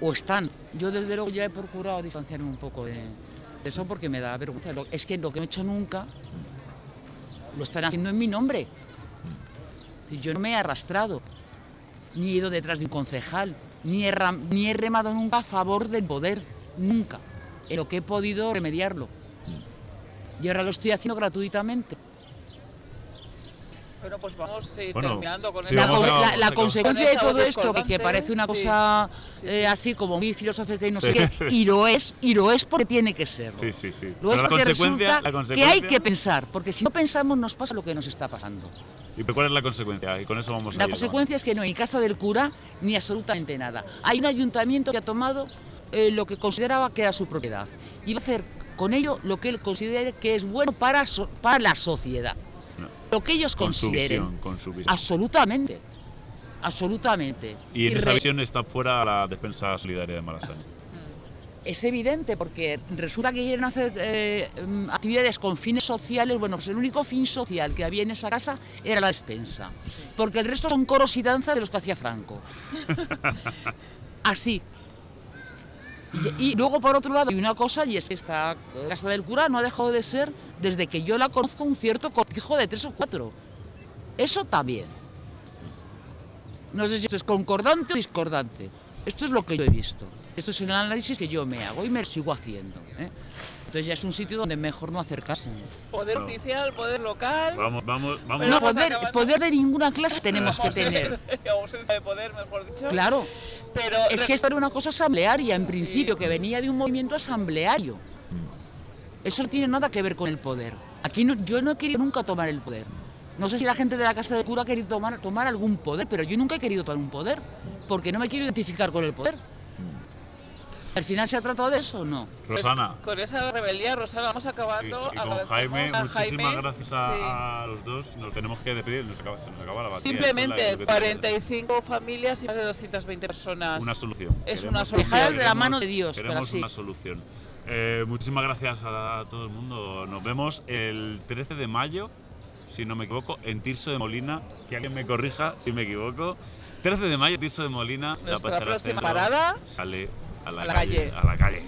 O están. Yo desde luego ya he procurado distanciarme un poco de, eso porque me da vergüenza. Es que lo que no he hecho nunca lo están haciendo en mi nombre. Yo no me he arrastrado, ni he ido detrás de un concejal, ni he, remado nunca a favor del poder, nunca, en lo que he podido remediarlo. Y ahora lo estoy haciendo gratuitamente. Bueno, pues vamos eh, Bueno, terminando con sí, la, con- a- consecuencia con de todo esto, que, parece una sí. cosa Sí, eh, sí. así como muy filosófica y no sé qué, y lo es, y lo es porque tiene que serlo. Sí, sí, sí. Lo Pero es la porque consecuencia, resulta la que hay consecuencia- que pensar, porque si no pensamos nos pasa lo que nos está pasando. ¿Y cuál es la consecuencia? Y con eso vamos a La consecuencia es que no hay casa del cura ni absolutamente nada. Hay un ayuntamiento que ha tomado eh, lo que consideraba que era su propiedad y va a hacer con ello lo que él considere que es bueno para, so- para la sociedad. Lo que ellos Con su consideren. visión, con su visión. Absolutamente. Absolutamente. Y en esa visión está fuera la defensa solidaria de Malasaña. Es evidente porque resulta que quieren hacer eh, actividades con fines sociales. Bueno, pues el único fin social que había en esa casa era la despensa. Porque el resto son coros y danzas de los que hacía Franco. *laughs* Así. Y, luego, por otro lado, hay una cosa, y es que esta casa del cura no ha dejado de ser, desde que yo la conozco, un cierto cortijo de tres o cuatro. Eso también. No sé si esto es concordante o discordante. Esto es lo que yo he visto. Esto es el análisis que yo me hago y me sigo haciendo. ¿eh? Entonces ya es un sitio donde mejor no acercarse. Poder oficial, poder local. Vamos, vamos, vamos. No, vamos poder, poder de ninguna clase tenemos que tener. *laughs* ausencia de poder, mejor dicho. Claro. Pero Es que esto era una cosa asamblearia en principio, que venía de un movimiento asambleario. Eso no tiene nada que ver con el poder. Aquí no- yo no he querido nunca tomar el poder. No sé si la gente de la casa de cura ha querido tomar, tomar algún poder, pero yo nunca he querido tomar un poder, porque no me quiero identificar con el poder. ¿Al final se ha tratado de eso o no? Rosana. Con esa rebeldía, Rosana, vamos Y, acabando. y con Agradecemos Jaime, a muchísimas Jaime, gracias sí. a, los dos. Nos tenemos que despedir, nos acaba, se nos acaba la batería. Simplemente Esto es la- lo que 45 familias y más de 220 personas. Una solución. Es Queremos- una solución. Dejadas de la mano de Dios, pero Queremos así. una solución. Eh, muchísimas gracias a, todo el mundo. Nos vemos el 13 de mayo, si no me equivoco, en Tirso de Molina. Que alguien me corrija si me equivoco. 13 de mayo, Tirso de Molina. la Nuestra Pachera próxima Centro parada, Sale a la, a la calle, calle. A la calle.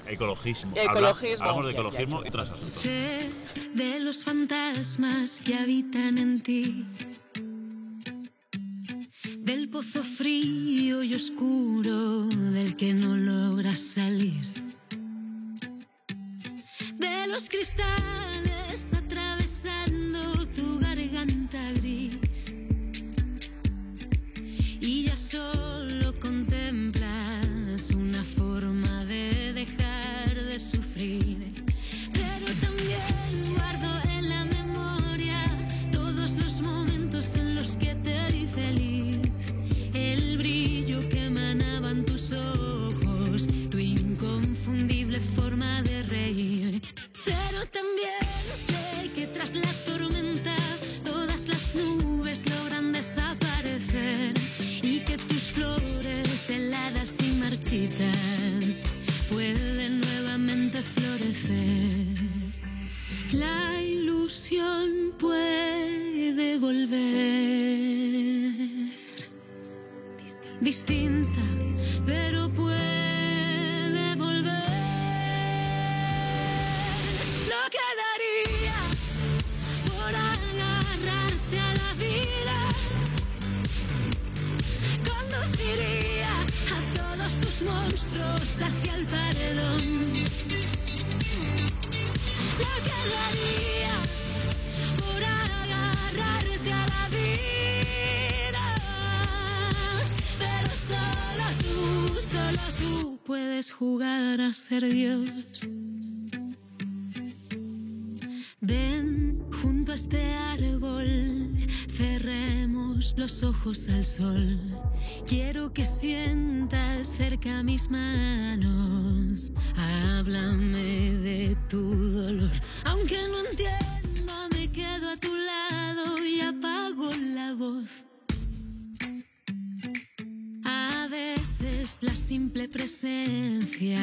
*laughs* Ecologismo. Habla- Ecologismo. hablamos de Ya, ya, ecologismo ya. y otros asuntos. Sé de los fantasmas que habitan en ti, del pozo frío y oscuro del que no logras salir, de los cristales ojos al sol. Quiero que sientas cerca mis manos. Háblame de tu dolor. Aunque no entienda, me quedo a tu lado y apago la voz. A veces la simple presencia